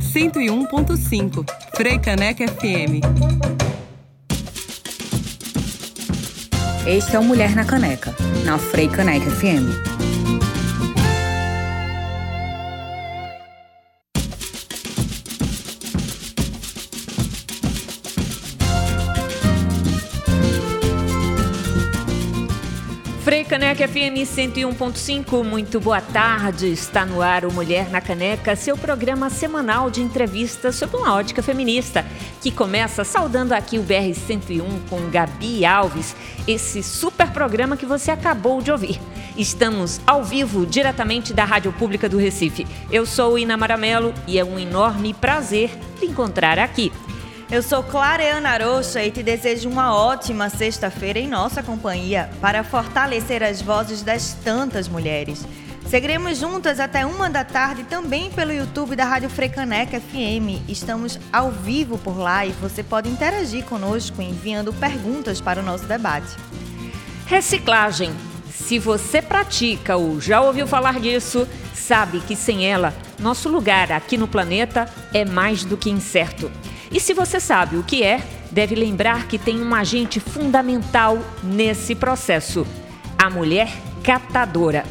101.5 Frei Caneca FM. Este é o Mulher na Caneca, na Frei Caneca FM. Caneca FM 101.5, muito boa tarde. Está no ar o Mulher na Caneca, seu programa semanal de entrevistas sobre uma ótica feminista, que começa saudando aqui o BR 101 com Gabi Alves, esse super programa que você acabou de ouvir. Estamos ao vivo, diretamente da Rádio Pública do Recife. Eu sou Ina Maramelo e é um enorme prazer te encontrar aqui. Eu sou Clareana Arocha e te desejo uma ótima sexta-feira em nossa companhia para fortalecer as vozes das tantas mulheres. Seguiremos juntas até uma da tarde também pelo YouTube da Rádio Frecaneca FM. Estamos ao vivo por lá e você pode interagir conosco enviando perguntas para o nosso debate. Reciclagem. Se você pratica ou já ouviu falar disso, sabe que sem ela, nosso lugar aqui no planeta é mais do que incerto. E se você sabe o que é, deve lembrar que tem um agente fundamental nesse processo: a mulher catadora.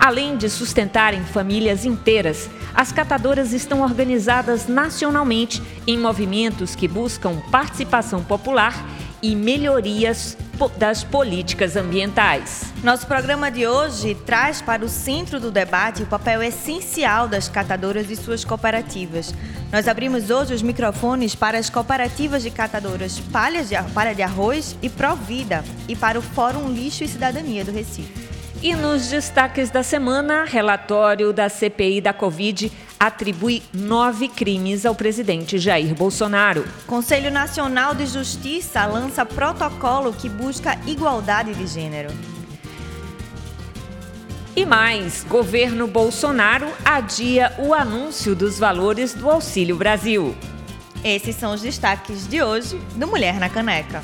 Além de sustentarem famílias inteiras, as catadoras estão organizadas nacionalmente em movimentos que buscam participação popular e melhorias das políticas ambientais. Nosso programa de hoje traz para o centro do debate o papel essencial das catadoras e suas cooperativas. Nós abrimos hoje os microfones para as cooperativas de catadoras Palha de, Palha de Arroz e Provida e para o Fórum Lixo e Cidadania do Recife. E nos destaques da semana, relatório da CPI da Covid atribui nove crimes ao presidente Jair Bolsonaro. Conselho Nacional de Justiça lança protocolo que busca igualdade de gênero. E mais, governo Bolsonaro adia o anúncio dos valores do Auxílio Brasil. Esses são os destaques de hoje do Mulher na Caneca.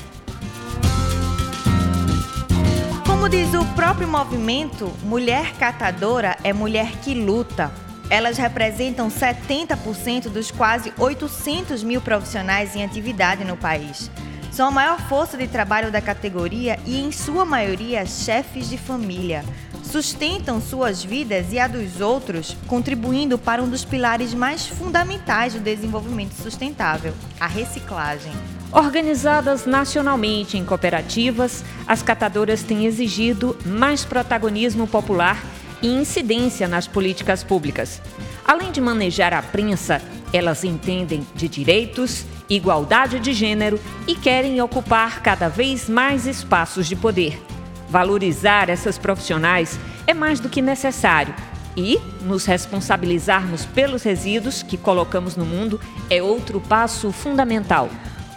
Como diz o próprio movimento, mulher catadora é mulher que luta. Elas representam 70% dos quase 800 mil profissionais em atividade no país. São a maior força de trabalho da categoria e, em sua maioria, chefes de família. Sustentam suas vidas e a dos outros, contribuindo para um dos pilares mais fundamentais do desenvolvimento sustentável, a reciclagem. Organizadas nacionalmente em cooperativas, as catadoras têm exigido mais protagonismo popular e incidência nas políticas públicas. Além de manejar a prensa, elas entendem de direitos, igualdade de gênero e querem ocupar cada vez mais espaços de poder. Valorizar essas profissionais é mais do que necessário e nos responsabilizarmos pelos resíduos que colocamos no mundo é outro passo fundamental.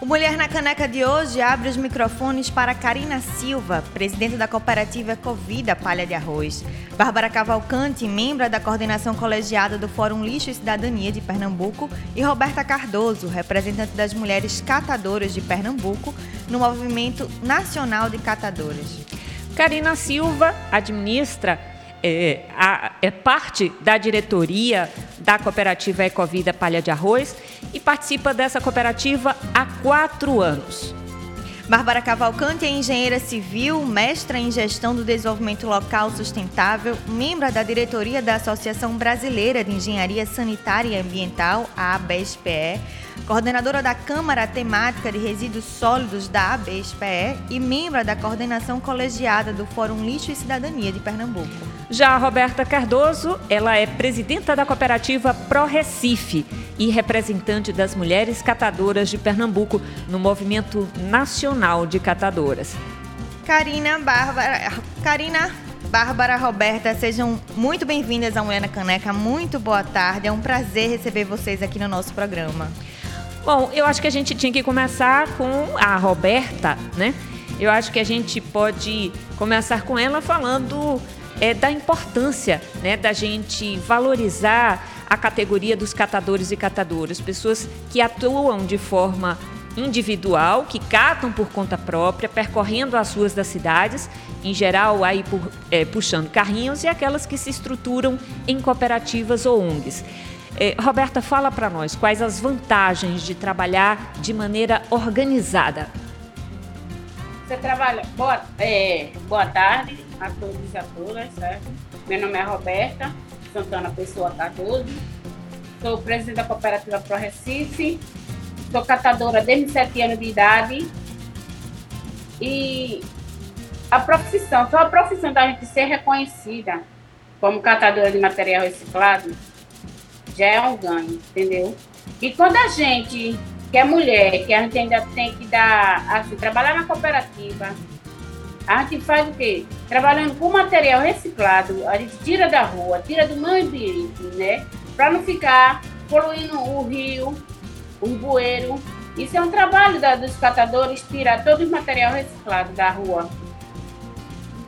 O Mulher na Caneca de hoje abre os microfones para Karina Silva, presidente da cooperativa Covida Palha de Arroz. Bárbara Cavalcante, membro da coordenação colegiada do Fórum Lixo e Cidadania de Pernambuco. E Roberta Cardoso, representante das mulheres catadoras de Pernambuco, no Movimento Nacional de Catadoras. Karina Silva administra é, a, é parte da diretoria da cooperativa Ecovida Palha de Arroz e participa dessa cooperativa há quatro anos. Bárbara Cavalcante é engenheira civil, mestra em gestão do desenvolvimento local sustentável, membro da diretoria da Associação Brasileira de Engenharia Sanitária e Ambiental, a ABSPE, coordenadora da Câmara Temática de Resíduos Sólidos da ABSPE e membro da coordenação colegiada do Fórum Lixo e Cidadania de Pernambuco. Já a Roberta Cardoso, ela é presidenta da cooperativa Pro Recife e representante das mulheres catadoras de Pernambuco no Movimento Nacional de Catadoras. Karina, Bárbara, Karina, Bárbara, Roberta, sejam muito bem-vindas à Mulher na Caneca. Muito boa tarde. É um prazer receber vocês aqui no nosso programa. Bom, eu acho que a gente tinha que começar com a Roberta, né? Eu acho que a gente pode começar com ela falando é, da importância né, da gente valorizar a categoria dos catadores e catadoras, pessoas que atuam de forma individual, que catam por conta própria, percorrendo as ruas das cidades, em geral aí por, é, puxando carrinhos, e aquelas que se estruturam em cooperativas ou ONGs. Eh, Roberta, fala para nós quais as vantagens de trabalhar de maneira organizada. Você trabalha. Boa, é, boa tarde a todos e a todas, certo? Meu nome é Roberta Santana Pessoa Cardoso. Sou presidente da cooperativa Pro Recife. Sou catadora desde 7 anos de idade. E a profissão, só a profissão da gente ser reconhecida como catadora de material reciclado já é um ganho, entendeu? E quando a gente, que é mulher, que a gente ainda tem que dar, assim, trabalhar na cooperativa, a gente faz o quê? Trabalhando com material reciclado, a gente tira da rua, tira do meio ambiente, né? Para não ficar poluindo o rio, o bueiro. Isso é um trabalho da, dos catadores, tirar todo o material reciclado da rua.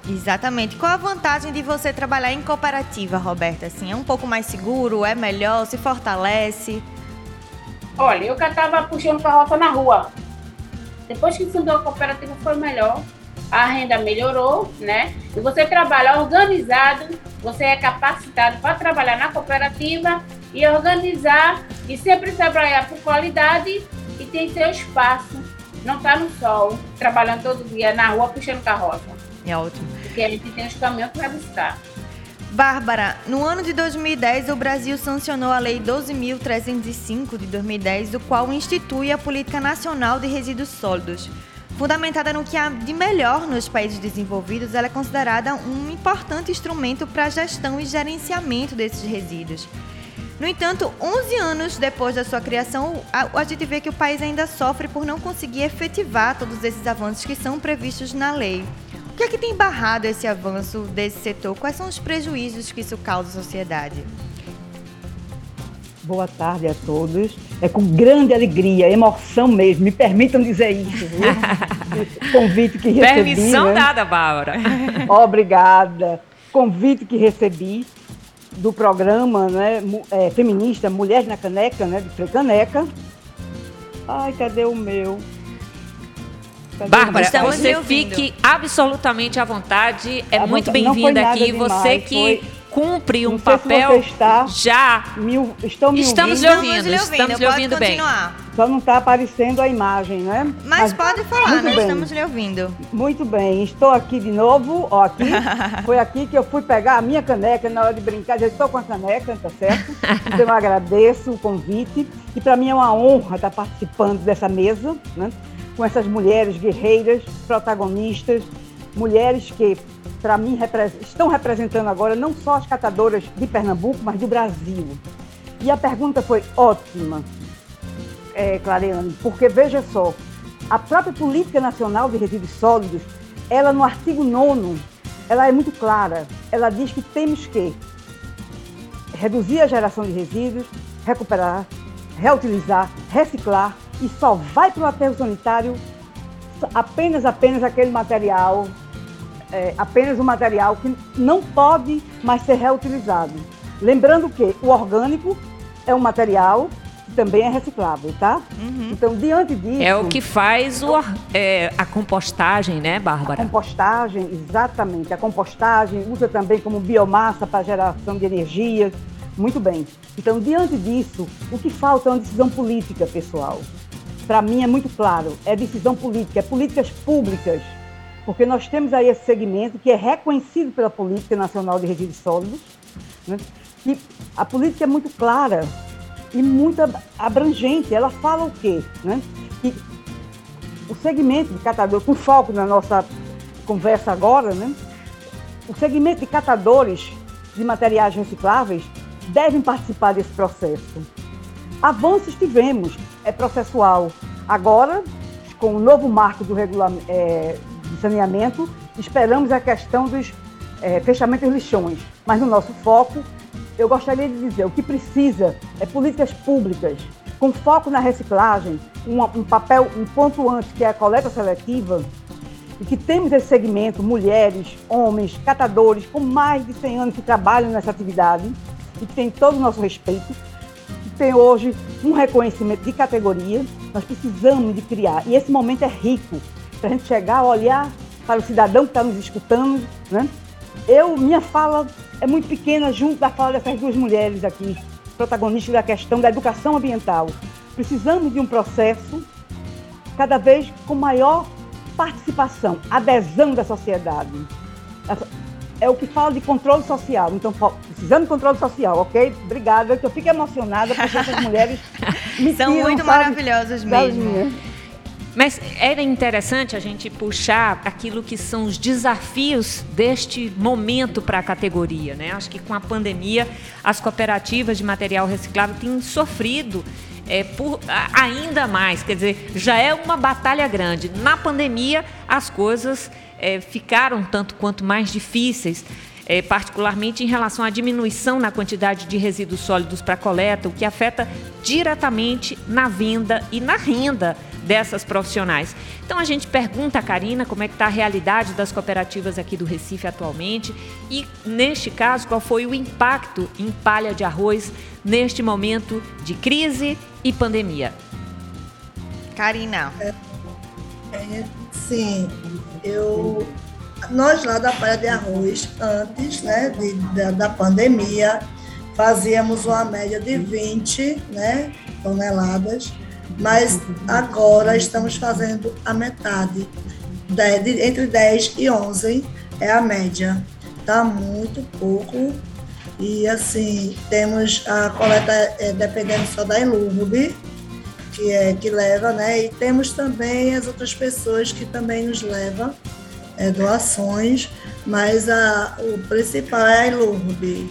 Exatamente. Qual a vantagem de você trabalhar em cooperativa, Roberta? Assim, é um pouco mais seguro, é melhor, se fortalece? Olha, eu catava puxando carroça na rua. Depois que fundou a cooperativa foi melhor. A renda melhorou, né? E você trabalha organizado, você é capacitado para trabalhar na cooperativa e organizar e sempre trabalhar por qualidade e tem seu espaço. Não está no sol, trabalhando todo dia na rua puxando carroça. É ótimo. Porque a gente tem os caminhões para buscar. Bárbara, no ano de 2010, o Brasil sancionou a Lei 12.305 de 2010, o qual institui a Política Nacional de Resíduos Sólidos. Fundamentada no que há de melhor nos países desenvolvidos, ela é considerada um importante instrumento para a gestão e gerenciamento desses resíduos. No entanto, 11 anos depois da sua criação, a, gente vê que o país ainda sofre por não conseguir efetivar todos esses avanços que são previstos na lei. O que é que tem barrado esse avanço desse setor? Quais são os prejuízos que isso causa à sociedade? Boa tarde a todos. É com grande alegria, emoção mesmo. Me permitam dizer isso, viu? Convite que recebi. Permissão né? dada, Bárbara. Obrigada. Convite que recebi do programa né, é, feminista Mulheres na Caneca, né, de Frei Caneca. Ai, cadê o meu? Bárbara, você fique absolutamente à vontade. É muito bem-vinda aqui. Demais, você que foi... cumpre um papel está já. Me, estão me estamos ouvindo? lhe ouvindo, estamos lhe ouvindo bem. Só não está aparecendo a imagem, né? Mas, Mas pode falar, nós bem. estamos lhe ouvindo. Muito bem, estou aqui de novo, ó, aqui. Foi aqui que eu fui pegar a minha caneca na hora de brincar. Já estou com a caneca, tá certo? Então eu agradeço o convite. E para mim é uma honra estar participando dessa mesa, né? com essas mulheres guerreiras, protagonistas, mulheres que, para mim, estão representando agora não só as catadoras de Pernambuco, mas do Brasil. E a pergunta foi ótima, é, Clareane, porque veja só, a própria Política Nacional de Resíduos Sólidos, ela no artigo 9 ela é muito clara. Ela diz que temos que reduzir a geração de resíduos, recuperar, reutilizar, reciclar e só vai para o aterro sanitário apenas, apenas aquele material, é, apenas o material que não pode mais ser reutilizado. Lembrando que o orgânico é um material que também é reciclável, tá? Uhum. Então, diante disso... É o que faz o, é, a compostagem, né, Bárbara? A compostagem, exatamente. A compostagem usa também como biomassa para geração de energia. Muito bem. Então, diante disso, o que falta é uma decisão política, pessoal para mim é muito claro, é decisão política, é políticas públicas, porque nós temos aí esse segmento que é reconhecido pela Política Nacional de Resíduos Sólidos, né? e a política é muito clara e muito abrangente. Ela fala o quê? Né? Que o segmento de catador, com foco na nossa conversa agora, né? o segmento de catadores de materiais recicláveis devem participar desse processo. Avanços tivemos, é processual. Agora, com o novo marco do regulamento é, de saneamento, esperamos a questão dos é, fechamentos lixões. Mas no nosso foco, eu gostaria de dizer, o que precisa é políticas públicas com foco na reciclagem, um, um papel, um ponto antes, que é a coleta seletiva, e que temos esse segmento, mulheres, homens, catadores, com mais de 100 anos que trabalham nessa atividade e que tem todo o nosso respeito, tem hoje um reconhecimento de categoria, nós precisamos de criar. E esse momento é rico para a gente chegar olhar para o cidadão que está nos escutando. Né? Eu, minha fala é muito pequena junto da fala dessas duas mulheres aqui. protagonistas da questão da educação ambiental. Precisamos de um processo cada vez com maior participação, adesão da sociedade. É o que fala de controle social. Então, precisamos de controle social, ok? Obrigada, que eu fico emocionada porque essas mulheres me São tiram, muito sabe, maravilhosas mesmo. Mas era interessante a gente puxar aquilo que são os desafios deste momento para a categoria. Né? Acho que com a pandemia, as cooperativas de material reciclável têm sofrido é, por, ainda mais. Quer dizer, já é uma batalha grande. Na pandemia, as coisas é, ficaram tanto quanto mais difíceis. é, particularmente em relação à diminuição na quantidade de resíduos sólidos para coleta, o que afeta diretamente na venda e na renda dessas profissionais. Então a gente pergunta a Karina como é que está a realidade das cooperativas aqui do Recife atualmente e, neste caso, qual foi o impacto em palha de arroz neste momento de crise e pandemia. Karina, Sim, eu nós lá da Palha de Arroz, antes né, de- da, da pandemia, fazíamos uma média de 20 né, toneladas, mas agora estamos fazendo a metade, de- entre 10 e 11 é a média. Está muito pouco. E assim, temos a coleta é, dependendo só da Ilurb, que é que leva, né? E temos também as outras pessoas que também nos levam é, doações, mas a, o principal é a Ilurb.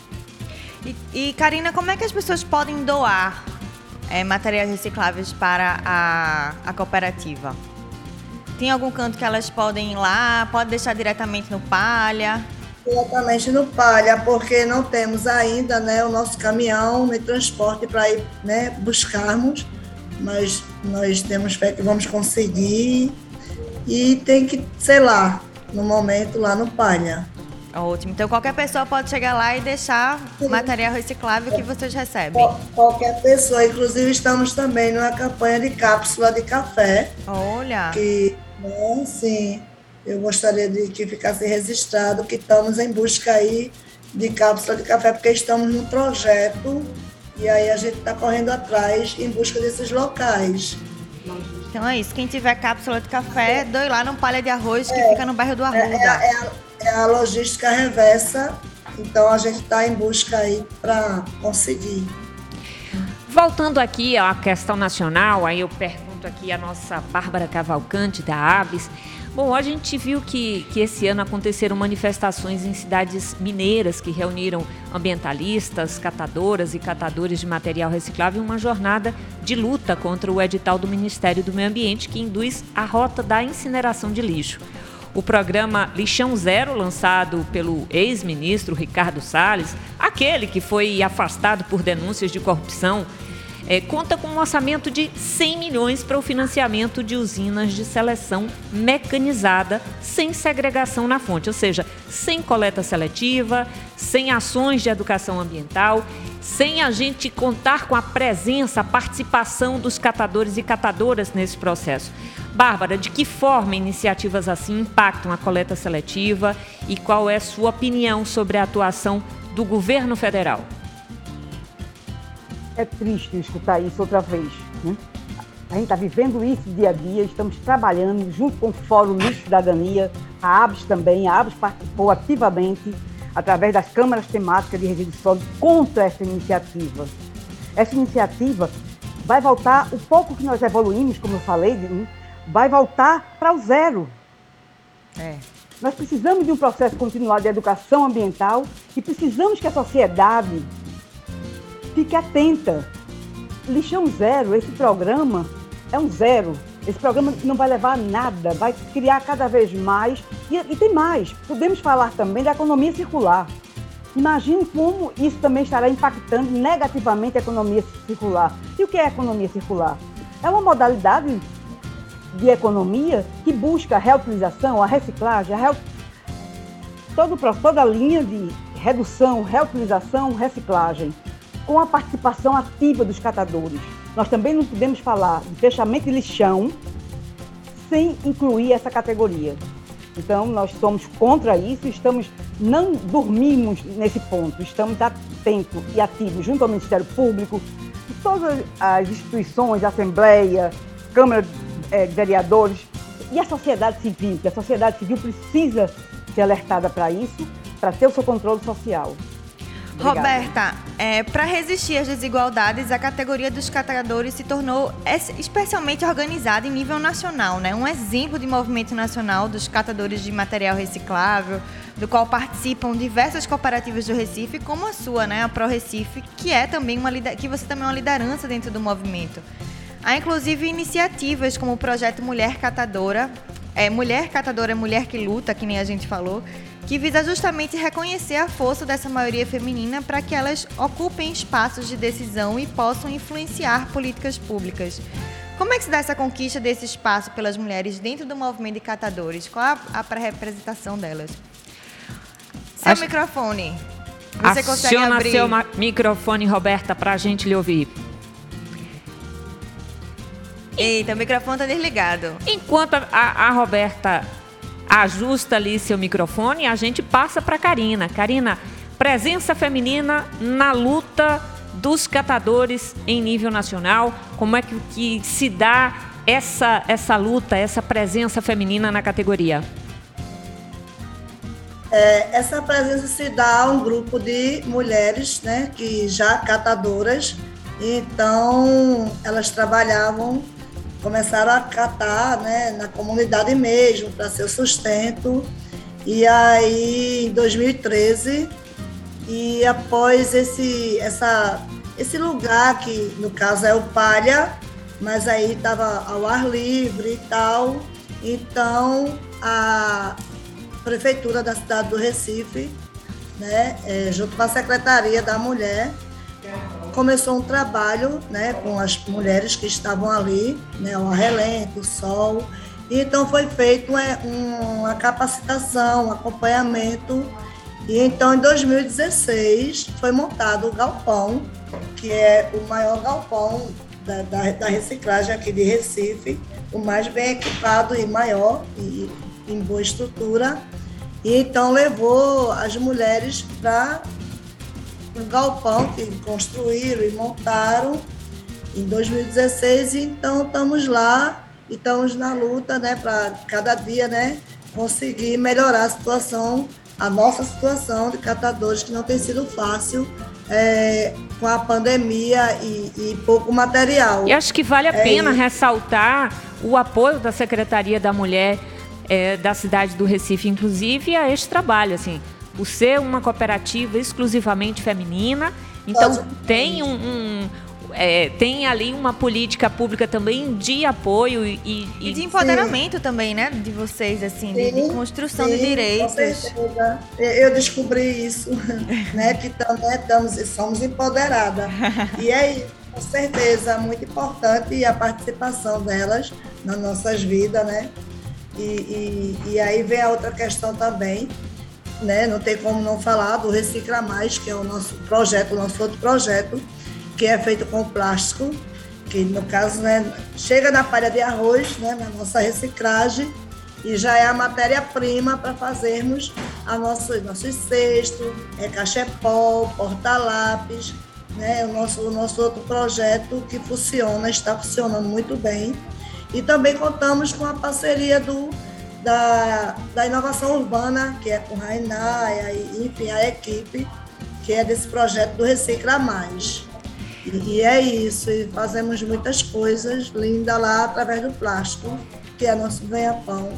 e, e, Karina, como é que as pessoas podem doar é, materiais recicláveis para a, a cooperativa? Tem algum canto que elas podem ir lá? Pode deixar diretamente no Palha? Diretamente no Palha, porque não temos ainda né, o nosso caminhão de transporte para ir né, buscarmos, mas nós temos fé que vamos conseguir e tem que, sei lá, no momento lá no Palha. Ótimo. Então qualquer pessoa pode chegar lá e deixar material reciclável que vocês recebem. Qual- Qualquer pessoa, inclusive estamos também numa campanha de cápsula de café, Olha. que, né, sim, eu gostaria de que ficasse registrado que estamos em busca aí de cápsula de café, porque estamos no projeto e aí a gente está correndo atrás em busca desses locais. Então é isso. Quem tiver cápsula de café, doe lá no Palha de Arroz, que fica no bairro do Arruda. É, é é a logística reversa, então a gente está em busca aí para conseguir. Voltando aqui à questão nacional, aí eu pergunto aqui a nossa Bárbara Cavalcante, da Aves. Bom, a gente viu que, que esse ano aconteceram manifestações em cidades mineiras que reuniram ambientalistas, catadoras e catadores de material reciclável em uma jornada de luta contra o edital do Ministério do Meio Ambiente que induz a rota da incineração de lixo. O programa Lixão Zero, lançado pelo ex-ministro Ricardo Salles, aquele que foi afastado por denúncias de corrupção, eh, conta com um orçamento de 100 milhões para o financiamento de usinas de seleção mecanizada sem segregação na fonte, ou seja, sem coleta seletiva, sem ações de educação ambiental, sem a gente contar com a presença, a participação dos catadores e catadoras nesse processo. Bárbara, de que forma iniciativas assim impactam a coleta seletiva e qual é sua opinião sobre a atuação do governo federal? É triste escutar isso outra vez. Né? A gente está vivendo isso dia a dia, estamos trabalhando junto com o Fórum Lixo Cidadania, a ABS também, a ABS participou ativamente, através das câmaras temáticas de resíduos sólidos, contra essa iniciativa. Essa iniciativa vai voltar, o pouco que nós evoluímos, como eu falei, vai voltar para o zero. É. Nós precisamos de um processo continuado de educação ambiental e precisamos que a sociedade fique atenta. Lixão Zero, esse programa é um zero. Esse programa não vai levar a nada, vai criar cada vez mais. E, e tem mais, podemos falar também da economia circular. Imagine como isso também estará impactando negativamente a economia circular. E o que é economia circular? É uma modalidade de economia que busca a reutilização, a reciclagem, a reu... Todo, toda a linha de redução, reutilização, reciclagem, com a participação ativa dos catadores. Nós também não podemos falar de fechamento de lixão sem incluir essa categoria. Então, nós somos contra isso, estamos não dormimos nesse ponto, estamos atentos e ativos junto ao Ministério Público, todas as instituições, Assembleia, Câmara é, de Vereadores e a sociedade civil, que a sociedade civil precisa ser alertada para isso, para ter o seu controle social. Obrigada. Roberta, é, para resistir às desigualdades, a categoria dos catadores se tornou especialmente organizada em nível nacional, né? Um exemplo de movimento nacional dos catadores de material reciclável, do qual participam diversas cooperativas do Recife, como a sua, né, a Pro Recife, que é também uma que você também é uma liderança dentro do movimento. Há inclusive iniciativas como o projeto Mulher Catadora, é, Mulher Catadora, Mulher que Luta, que nem a gente falou, que visa justamente reconhecer a força dessa maioria feminina para que elas ocupem espaços de decisão e possam influenciar políticas públicas. Como é que se dá essa conquista desse espaço pelas mulheres dentro do movimento de catadores? Qual a, a representação delas? Seu Acho... microfone. Você Aciona consegue abrir? seu microfone, Roberta, para a gente lhe ouvir. Eita, o microfone está desligado. Enquanto a, a Roberta ajusta ali seu microfone, a gente passa para Karina. Karina, presença feminina na luta dos catadores em nível nacional. Como é que, que se dá essa, essa luta, essa presença feminina na categoria? É, essa presença se dá a um grupo de mulheres, né, que já catadoras, então elas trabalhavam começaram a catar né, na comunidade mesmo, para seu sustento. E aí, em 2013, e após esse, essa, esse lugar, que no caso é o Palha, mas aí estava ao ar livre e tal, então a Prefeitura da cidade do Recife, né, é, junto com a Secretaria da Mulher, começou um trabalho né, com as mulheres que estavam ali, né, o relento, o sol. Então foi feito uma, uma capacitação, um acompanhamento. E então em 2016 foi montado o galpão, que é o maior galpão da, da, da reciclagem aqui de Recife, o mais bem equipado e maior e em boa estrutura. E então levou as mulheres para um galpão que construíram e montaram em 2016 e então estamos lá e estamos na luta, né, para cada dia, né, conseguir melhorar a situação, a nossa situação de catadores que não tem sido fácil é, com a pandemia e, e, pouco material. E acho que vale a é pena ressaltar o apoio da Secretaria da Mulher é, da cidade do Recife, inclusive, a este trabalho, assim por ser uma cooperativa exclusivamente feminina. Então tem um, um é, tem ali uma política pública também de apoio e, e, e de empoderamento sim. também, né? De vocês, assim, sim, de, de, construção sim, de direitos. Eu descobri isso, né? Que também estamos, somos empoderadas. E é com certeza muito importante a participação delas nas nossas vidas, né? E, e, e aí vem a outra questão também, né? Não tem como não falar do Recicla Mais, que é o nosso projeto, o nosso outro projeto, que é feito com plástico, que no caso né, chega na palha de arroz, né, na nossa reciclagem, e já é a matéria-prima para fazermos a nosso, nossos cestos, é cachepol, porta-lápis, né, o, nosso, o nosso outro projeto que funciona, está funcionando muito bem. E também contamos com a parceria do da, da inovação urbana, que é com Rainaia e, enfim, a equipe, que é desse projeto do Recicla Mais. E, e é isso, e fazemos muitas coisas lindas lá através do plástico, que é nosso ganha-pão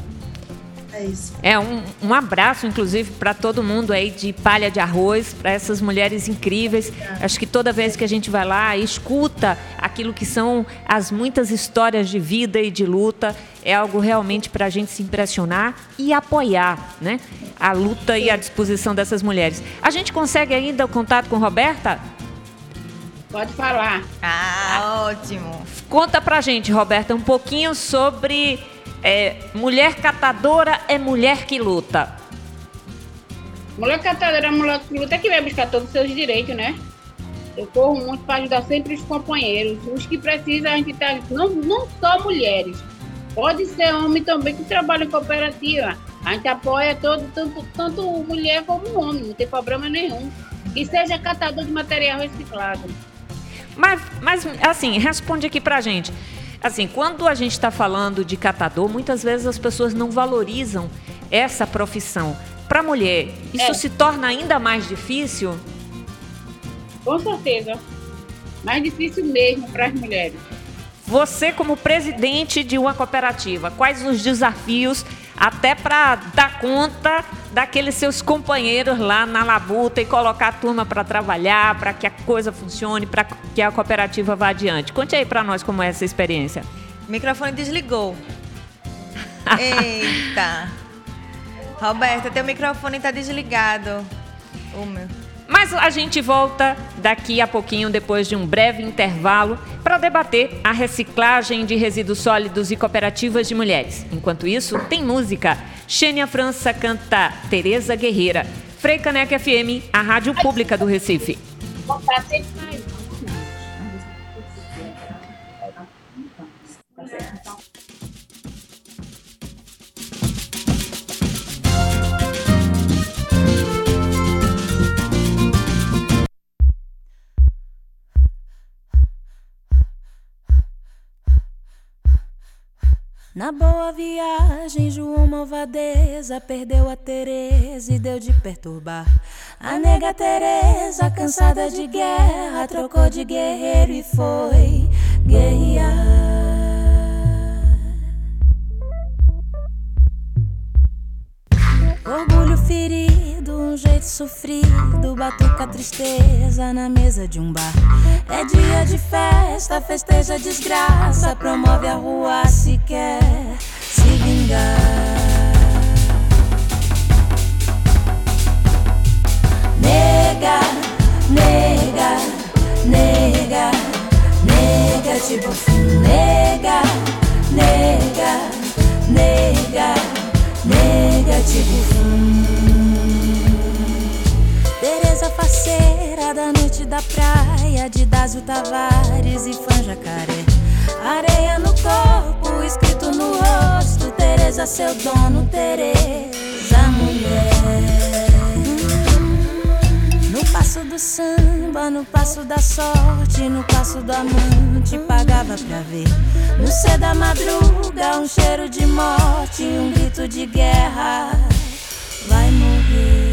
é isso. É um, um abraço, inclusive, para todo mundo aí de palha de arroz, para essas mulheres incríveis. É. Acho que toda vez que a gente vai lá e escuta aquilo que são as muitas histórias de vida e de luta, é algo realmente para a gente se impressionar e apoiar, né? A luta Sim. e a disposição dessas mulheres. A gente consegue ainda o contato com Roberta? Pode falar. Ah, ótimo. Conta pra gente, Roberta, um pouquinho sobre é, mulher catadora é mulher que luta. Mulher catadora é mulher que luta é que vai buscar todos os seus direitos, né? Eu corro muito para ajudar sempre os companheiros. Os que precisam, a gente tá. Não, não só mulheres. Pode ser homem também que trabalha em cooperativa. A gente apoia todo, tanto, tanto mulher como homem, não tem problema nenhum. Que seja catador de material reciclado. Mas, mas assim, responde aqui pra gente. Assim, quando a gente está falando de catador, muitas vezes as pessoas não valorizam essa profissão. Para a mulher, isso É. se torna ainda mais difícil? Com certeza. Mais difícil mesmo para as mulheres. Você, como presidente de uma cooperativa, quais os desafios até para dar conta daqueles seus companheiros lá na labuta e colocar a turma para trabalhar, para que a coisa funcione, para que a cooperativa vá adiante? Conte aí para nós como é essa experiência. O microfone desligou. Eita. Roberta, teu microfone tá desligado. O meu. Mas a gente volta daqui a pouquinho, depois de um breve intervalo, para debater a reciclagem de resíduos sólidos e cooperativas de mulheres. Enquanto isso, tem música. Xênia França canta Tereza Guerreira. Frei Caneca FM, a rádio pública do Recife. Na boa viagem, João Malvadeza perdeu a Tereza e deu de perturbar. A nega Tereza, cansada de guerra, trocou de guerreiro e foi guerrear. Um jeito sofrido, batuca a tristeza na mesa de um bar. É dia de festa, festeja a desgraça, promove a rua se quer se vingar. Nega, nega, nega, nega, tipo nega, nega, nega, nega, tipo fim. Faceira da noite da praia, de Dásio Tavares e Fã Jacaré. Areia no corpo, escrito no rosto, Tereza seu dono, Tereza mulher. No passo do samba, no passo da sorte, no passo do amante, pagava pra ver. No céu da madruga, um cheiro de morte, um grito de guerra. Vai morrer.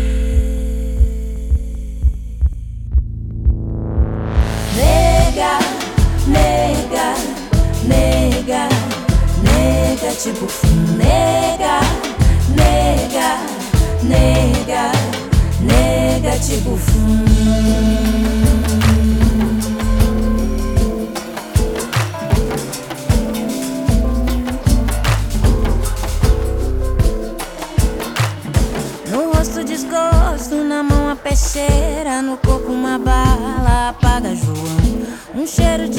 Tipo nega, nega, nega, nega, tipo. No rosto desgosto, na mão a peixeira, no corpo uma bala, apaga João. Um cheiro de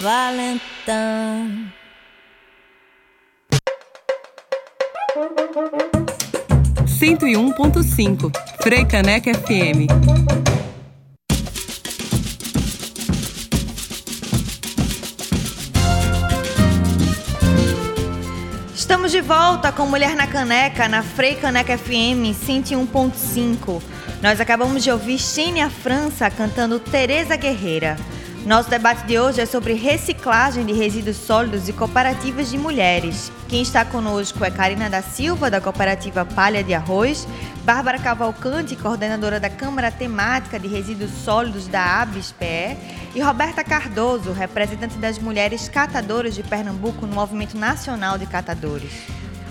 valentão. Cento e um ponto cinco. Frei Caneca FM. Estamos de volta com Mulher na Caneca, na Frei Caneca FM 101.5. Nós acabamos de ouvir Xênia França cantando Tereza Guerreira. Nosso debate de hoje é sobre reciclagem de resíduos sólidos e cooperativas de mulheres. Quem está conosco é Karina da Silva, da cooperativa Palha de Arroz, Bárbara Cavalcante, coordenadora da Câmara Temática de Resíduos Sólidos da ABSPE, e Roberta Cardoso, representante das mulheres catadoras de Pernambuco no Movimento Nacional de Catadores.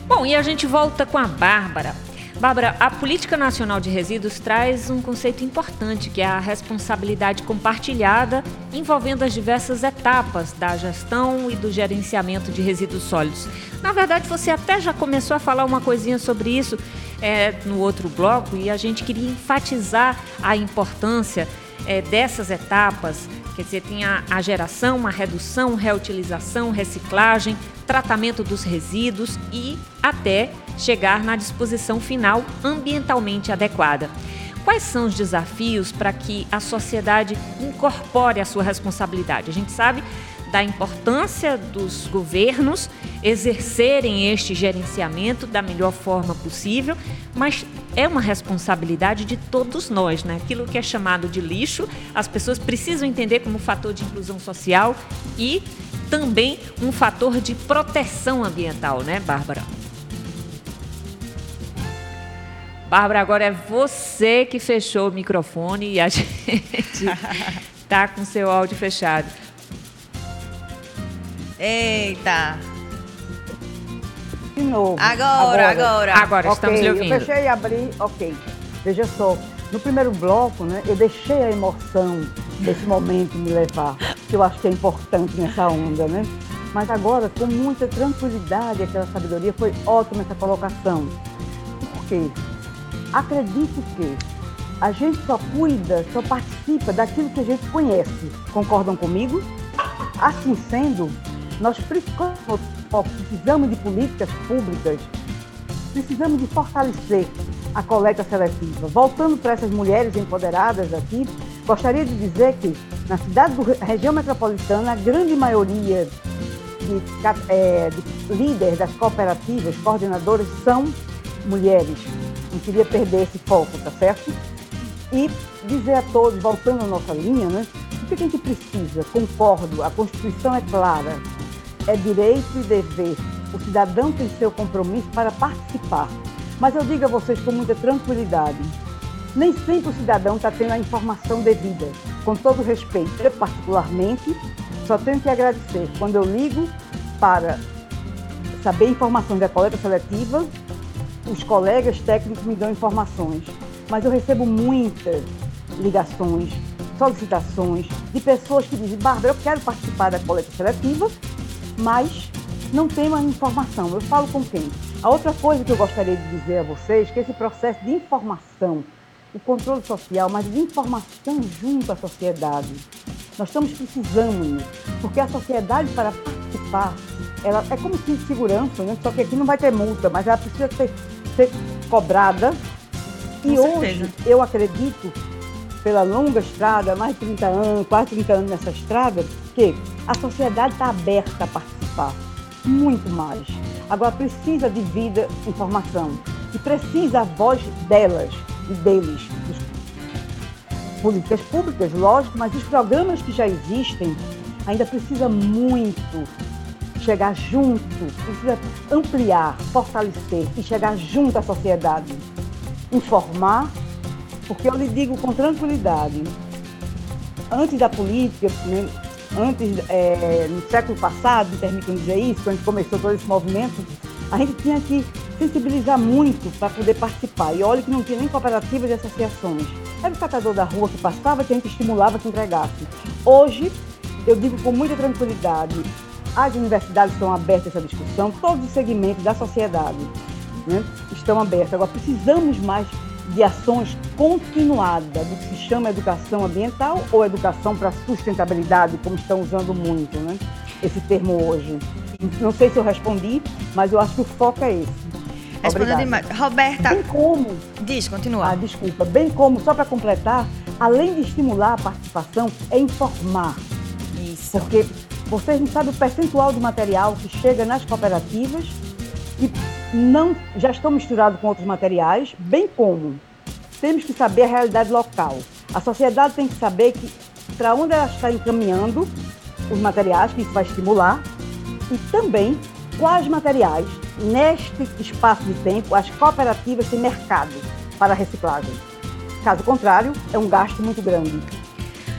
Bom, e a gente volta com a Bárbara. Bárbara, a Política Nacional de Resíduos traz um conceito importante, que é a responsabilidade compartilhada, envolvendo as diversas etapas da gestão e do gerenciamento de resíduos sólidos. Na verdade, você até já começou a falar uma coisinha sobre isso é, no outro bloco, e a gente queria enfatizar a importância é, dessas etapas. Quer dizer, tem a, a geração, a redução, reutilização, reciclagem, tratamento dos resíduos e até chegar na disposição final ambientalmente adequada. Quais são os desafios para que a sociedade incorpore a sua responsabilidade? A gente sabe da importância dos governos exercerem este gerenciamento da melhor forma possível, mas é uma responsabilidade de todos nós, né? Aquilo que é chamado de lixo, as pessoas precisam entender como fator de inclusão social e também um fator de proteção ambiental, né, Bárbara? Bárbara, agora é você que fechou o microfone e a gente tá com seu áudio fechado. Eita! De novo. Agora, agora. Agora, estamos Ok, lhe ouvindo. Eu fechei e abri, ok. Veja só, no primeiro bloco, né, eu deixei a emoção desse momento me levar, que eu acho que é importante nessa onda, né? Mas agora, com muita tranquilidade, aquela sabedoria, foi ótima essa colocação. Por quê? Acredito que a gente só cuida, só participa daquilo que a gente conhece. Concordam comigo? Assim sendo, nós pre- ó, precisamos de políticas públicas, precisamos de fortalecer a coleta seletiva. Voltando para essas mulheres empoderadas aqui, gostaria de dizer que na cidade da região metropolitana, a grande maioria de, é, de líderes das cooperativas, coordenadoras, são mulheres. Não queria perder esse foco, tá certo? E dizer a todos, voltando à nossa linha, né? O que a gente precisa? Concordo, a Constituição é clara. É direito e dever. O cidadão tem seu compromisso para participar. Mas eu digo a vocês com muita tranquilidade: nem sempre o cidadão está tendo a informação devida. Com todo respeito, eu particularmente, só tenho que agradecer quando eu ligo para saber informações da coleta seletiva, os colegas técnicos me dão informações, mas eu recebo muitas ligações, solicitações de pessoas que dizem, Bárbara, eu quero participar da coleta seletiva, mas não tenho a informação. Eu falo com quem? A outra coisa que eu gostaria de dizer a vocês é que esse processo de informação, o controle social, mas de informação junto à sociedade, nós estamos precisando, porque a sociedade para participar, ela é como se segurança, né? só que aqui não vai ter multa, mas ela precisa ser, ser cobrada. E hoje eu acredito, pela longa estrada, mais de 30 anos, quase 30 anos nessa estrada, que a sociedade está aberta a participar, muito mais. Agora precisa de vida, informação, e precisa a voz delas e deles, dos políticas públicas, lógico, mas os programas que já existem ainda precisa muito chegar junto, precisa ampliar, fortalecer e chegar junto à sociedade. Informar, porque eu lhe digo com tranquilidade, antes da política, né, antes, é, no século passado, me dizer isso, quando começou todo esse movimento, a gente tinha que sensibilizar muito para poder participar. E olha que não tinha nem cooperativas e associações. Era o catador da rua que passava que a gente estimulava que entregasse. Hoje, eu digo com muita tranquilidade, as universidades estão abertas a essa discussão, todos os segmentos da sociedade né, estão abertos. Agora, precisamos mais de ações continuadas, do que se chama educação ambiental ou educação para sustentabilidade, como estão usando muito né, esse termo hoje. Não sei se eu respondi, mas eu acho que o foco é esse. Respondendo demais. Roberta, Bem como, diz, ah, continua. desculpa, bem como, só para completar, além de estimular a participação, é informar. Isso. Porque vocês não sabem o percentual de material que chega nas cooperativas e não, já estão misturados com outros materiais, bem como temos que saber a realidade local. A sociedade tem que saber que para onde ela está encaminhando os materiais, que isso vai estimular, e também quais materiais, neste espaço de tempo, as cooperativas têm mercado para reciclagem. Caso contrário, é um gasto muito grande.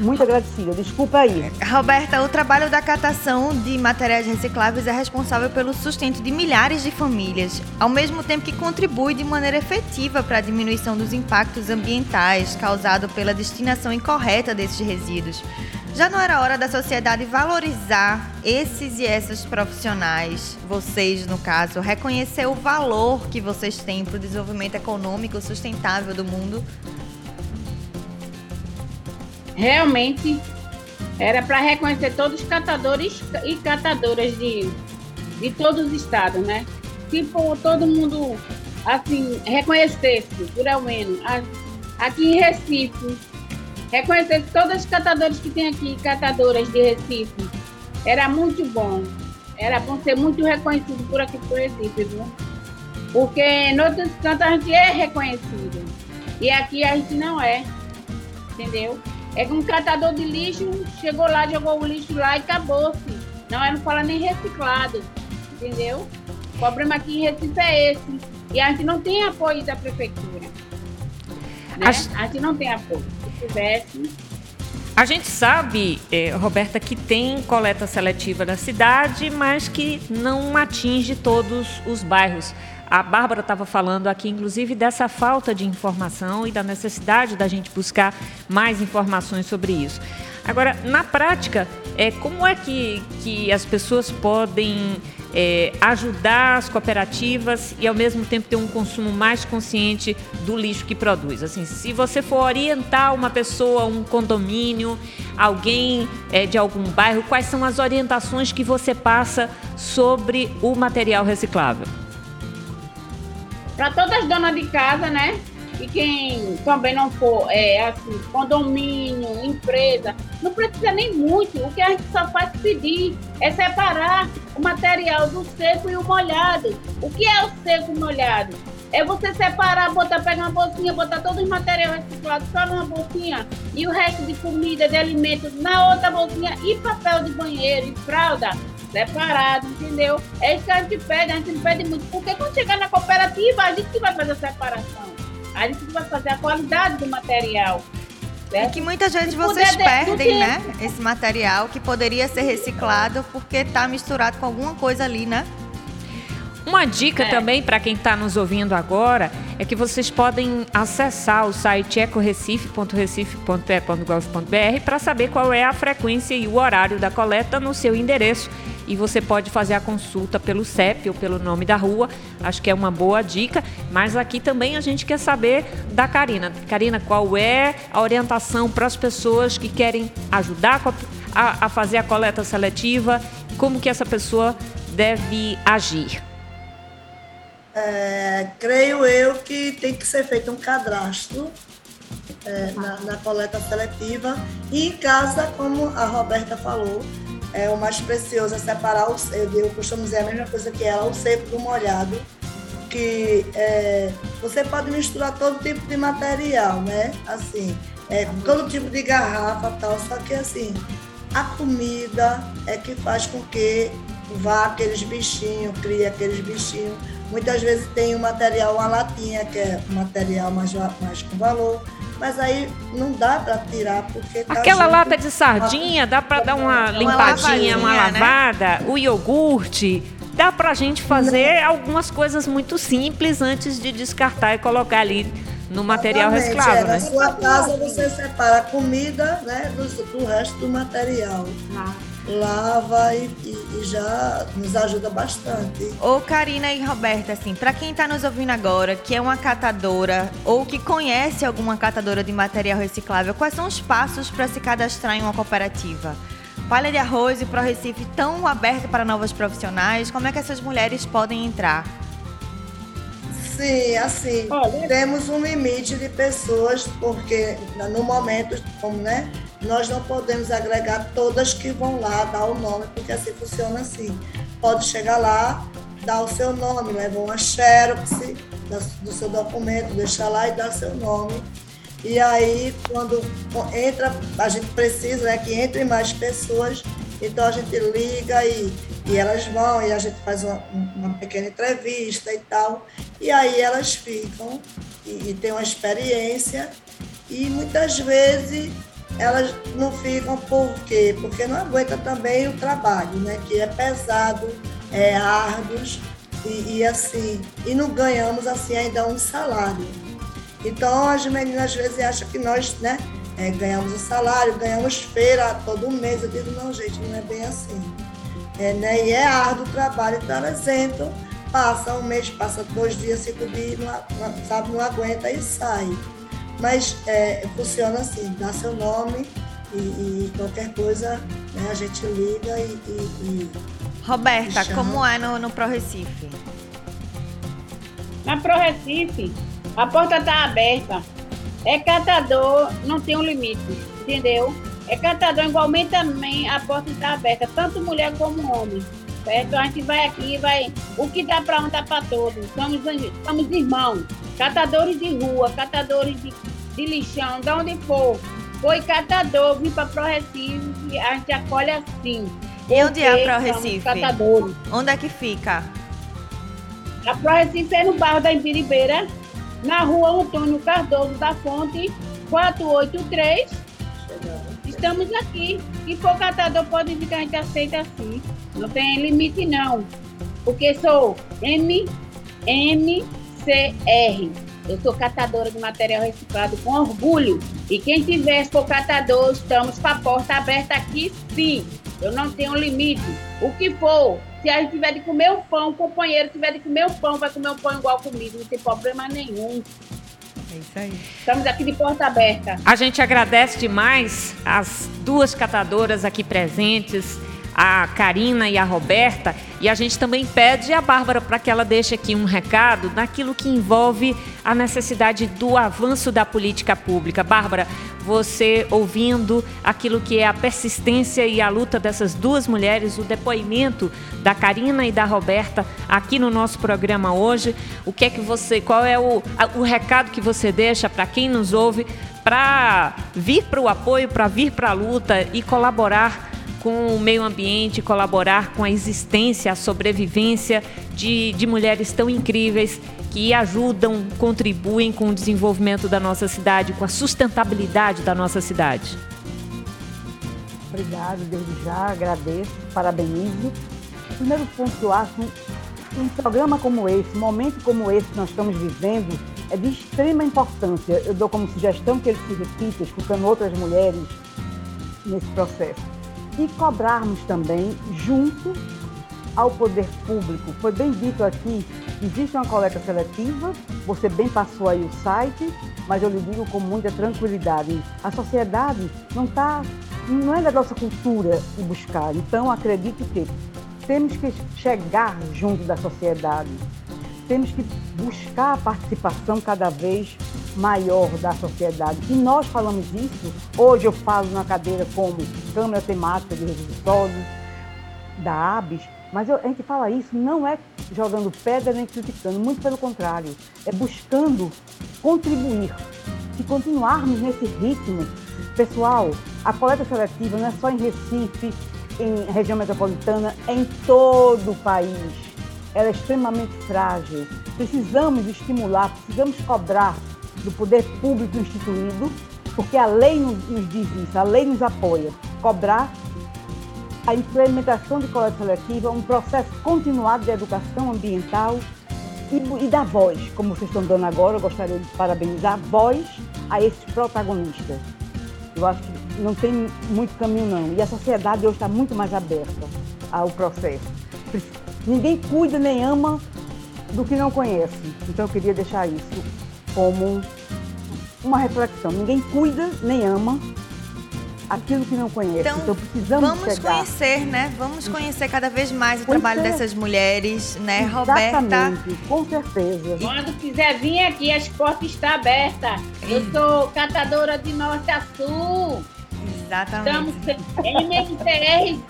Muito agradecida. Desculpa aí. Roberta, o trabalho da catação de materiais recicláveis é responsável pelo sustento de milhares de famílias, ao mesmo tempo que contribui de maneira efetiva para a diminuição dos impactos ambientais causados pela destinação incorreta desses resíduos. Já não era hora da sociedade valorizar esses e essas profissionais, vocês no caso, reconhecer o valor que vocês têm para o desenvolvimento econômico sustentável do mundo? Realmente era para reconhecer todos os catadores e catadoras de, de todos os estados, né? Tipo, todo mundo, assim, reconhecesse, por ao menos, aqui em Recife, reconhecesse todos os catadores que tem aqui, catadoras de Recife, era muito bom. Era bom ser muito reconhecido por aqui por Recife, viu? Porque em outros cantos a gente é reconhecido. E aqui a gente não é. Entendeu? É que um catador de lixo chegou lá, jogou o lixo lá e acabou-se. Não, é não fala nem reciclado. Entendeu? O problema aqui em Recife é esse. E a gente não tem apoio da prefeitura. Né? A gente não tem apoio. Se tivesse, a gente sabe, eh, Roberta, que tem coleta seletiva na cidade, mas que não atinge todos os bairros. A Bárbara estava falando aqui, inclusive, dessa falta de informação e da necessidade da gente buscar mais informações sobre isso. Agora, na prática, é, como é que, que as pessoas podem é, ajudar as cooperativas e ao mesmo tempo ter um consumo mais consciente do lixo que produz. Assim, se você for orientar uma pessoa, um condomínio, alguém é, de algum bairro, quais são as orientações que você passa sobre o material reciclável? Para todas as donas de casa, né? E quem também não for, é, assim, condomínio, empresa, não precisa nem muito. O que a gente só faz pedir é separar o material do seco e o molhado. O que é o seco e molhado? É você separar, botar, pegar uma bolsinha, botar todos os materiais reciclados só numa bolsinha e o resto de comida, de alimentos na outra bolsinha e papel de banheiro e fralda separado, entendeu? É isso que a gente pede, a gente não pede muito, porque quando chegar na cooperativa, a gente que vai fazer a separação. A gente vai fazer a qualidade do material. Certo? E que muitas vezes vocês perdem, né? Esse material que poderia ser reciclado porque está misturado com alguma coisa ali, né? Uma dica é. também para quem está nos ouvindo agora é que vocês podem acessar o site ecorecife.recife.pe.gov.br para saber qual é a frequência e o horário da coleta no seu endereço e você pode fazer a consulta pelo CEP ou pelo nome da rua. Acho que é uma boa dica. Mas aqui também a gente quer saber da Karina. Karina, qual é a orientação para as pessoas que querem ajudar a, a fazer a coleta seletiva? Como que essa pessoa deve agir? É, creio eu que tem que ser feito um cadastro é, na, na, coleta seletiva e em casa, como a Roberta falou, é, o mais precioso é separar o eu, costumo dizer a mesma coisa que ela, o seco do molhado, que é, você pode misturar todo tipo de material, né? Assim, é, todo tipo de garrafa tal, só que assim, a comida é que faz com que vá aqueles bichinhos, cria aqueles bichinhos. Muitas vezes tem o um material, uma latinha, que é material mais, mais com valor, mas aí não dá para tirar porque tá aquela junto. lata de sardinha dá para dar uma, uma limpadinha, uma né? lavada, né? o iogurte dá para a gente fazer não. algumas coisas muito simples antes de descartar e colocar ali no material reciclável, é, né? Na sua casa você separa a comida, né, do, do resto do material. Ah lava e, e, e, já nos ajuda bastante. Ô Karina e Roberta, assim, para quem está nos ouvindo agora, que é uma catadora ou que conhece alguma catadora de material reciclável, quais são os passos para se cadastrar em uma cooperativa? Palha de Arroz e Pro Recife estão abertos para novos profissionais? Como é que essas mulheres podem entrar? Sim, assim, Olha. temos um limite de pessoas, porque no momento, como, né, nós não podemos agregar todas que vão lá dar o nome, porque assim funciona assim. Pode chegar lá, dar o seu nome, leva uma xerox do seu documento, deixar lá e dar seu nome. E aí, quando entra, a gente precisa né, que entrem mais pessoas, então a gente liga e, e elas vão e a gente faz uma, uma pequena entrevista e tal. E aí elas ficam e, e têm uma experiência e muitas vezes elas não ficam por quê? Porque não aguenta também o trabalho, né? Que é pesado, é árduo e, e assim, e não ganhamos assim ainda um salário. Então as meninas às vezes acham que nós, né, é, ganhamos o salário, ganhamos feira todo mês. Eu digo, não, gente, não é bem assim. É, né? E é árduo o trabalho, então elas entram, passa um mês, passa dois dias, cinco dias, não, sabe, não aguenta e sai. Mas é, funciona assim, dá seu nome e, e qualquer coisa né, a gente liga e. e, e Roberta, como é no, no Pro Recife? Na Pro Recife, a porta está aberta. É catador, não tem um limite, entendeu? É catador igualmente também, a porta está aberta, tanto mulher como homem. Certo? A gente vai aqui, vai. O que dá para um dá para todos. Somos, somos irmãos. Catadores de rua, catadores de, de lixão, de onde for. Foi catador, vim para Pro Recife, a gente acolhe assim. E onde é a Pro Recife? Catadores. Onde é que fica? A Pro Recife é no bairro da Embiribeira, na rua Antônio Cardoso da Fonte, 483. Estamos aqui. E for catador, pode vir que a gente aceita assim. Não tem limite, não. Porque sou M, M, C, R. Eu sou catadora de material reciclado com orgulho. E quem tiver for catador, estamos com a porta aberta aqui, sim. Eu não tenho limite. O que for, se a gente tiver de comer o pão, o companheiro tiver de comer o pão, vai comer o pão igual comigo, não tem problema nenhum. É isso aí. Estamos aqui de porta aberta. A gente agradece demais as duas catadoras aqui presentes a Karina e a Roberta, e a gente também pede a Bárbara para que ela deixe aqui um recado naquilo que envolve a necessidade do avanço da política pública. Bárbara, você ouvindo aquilo que é a persistência e a luta dessas duas mulheres, o depoimento da Karina e da Roberta aqui no nosso programa hoje, o que é que você, qual é o, o recado que você deixa para quem nos ouve para vir para o apoio, para vir para a luta e colaborar com o meio ambiente, colaborar com a existência, a sobrevivência de, de mulheres tão incríveis que ajudam, contribuem com o desenvolvimento da nossa cidade, com a sustentabilidade da nossa cidade. Obrigado, desde já agradeço, parabenizo. O primeiro ponto que eu acho, um programa como esse, um momento como esse que nós estamos vivendo, é de extrema importância. Eu dou como sugestão que ele se repita, escutando outras mulheres nesse processo e cobrarmos também junto ao poder público. Foi bem dito aqui, existe uma coleta seletiva, você bem passou aí o site, mas eu lhe digo com muita tranquilidade, a sociedade não está, não é da nossa cultura o buscar, então acredito que temos que chegar junto da sociedade, temos que buscar a participação cada vez maior da sociedade. E nós falamos isso, hoje eu falo na cadeira como Câmara Temática de Sólidos, da ABES, mas eu, a gente fala isso não é jogando pedra nem criticando, muito pelo contrário, é buscando contribuir. Se continuarmos nesse ritmo, pessoal, a coleta seletiva não é só em Recife, em região metropolitana, é em todo o país. Ela é extremamente frágil. Precisamos estimular, precisamos cobrar do poder público instituído, porque a lei nos, nos diz isso, a lei nos apoia. Cobrar a implementação de coleta seletiva, um processo continuado de educação ambiental e, e dar voz, como vocês estão dando agora, eu gostaria de parabenizar, voz a esses protagonistas. Eu acho que não tem muito caminho não. E a sociedade hoje está muito mais aberta ao processo. Ninguém cuida nem ama do que não conhece. Então eu queria deixar isso como uma reflexão. Ninguém cuida nem ama aquilo que não conhece. Então, então precisamos vamos chegar. conhecer, né? Vamos conhecer cada vez mais o conhecer. trabalho dessas mulheres, né, Exatamente, Roberta? com certeza. Quando quiser vir aqui, as portas estão abertas. Eu sou catadora de norte a sul. Exatamente. Estamos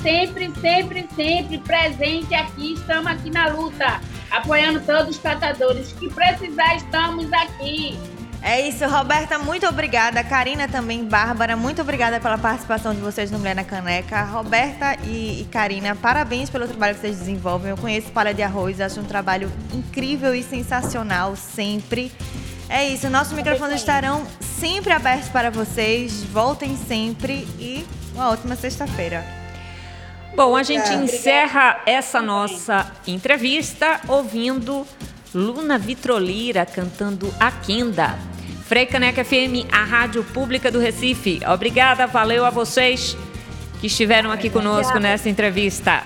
sempre, sempre, sempre presente aqui. Estamos aqui na luta, apoiando todos os catadores. Que precisar, estamos aqui. É isso, Roberta, muito obrigada. Karina também, Bárbara, muito obrigada pela participação de vocês no Mulher na Caneca. Roberta e, e Karina, parabéns pelo trabalho que vocês desenvolvem. Eu conheço Palha de Arroz, acho um trabalho incrível e sensacional sempre. É isso, nossos microfones estarão sempre abertos para vocês. Voltem sempre e uma ótima sexta-feira. Bom, a gente encerra essa nossa entrevista ouvindo Luna Vitrolira cantando Aquenda. Frei Caneca FM, a rádio pública do Recife. Obrigada, valeu a vocês que estiveram aqui conosco nessa entrevista.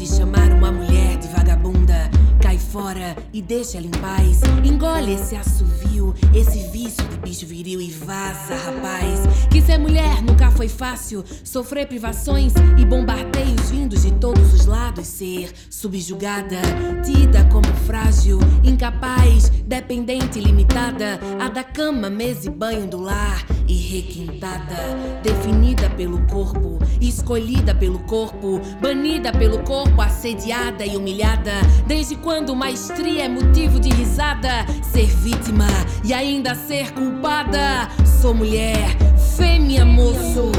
De chamar uma mulher de vagabunda. Cai fora e deixa ela em paz. Engole esse assovio, esse vício de bicho viril e vaza, rapaz. Que ser mulher nunca foi fácil. Sofrer privações e bombardeios vindos de todos os lados. Ser subjugada, tida como frágil, incapaz, dependente, limitada. A da cama, mesa e banho do lar. E requintada, definida pelo corpo, escolhida pelo corpo, banida pelo corpo, assediada e humilhada. Desde quando maestria é motivo de risada? Ser vítima e ainda ser culpada. Sou mulher, fêmea, moço.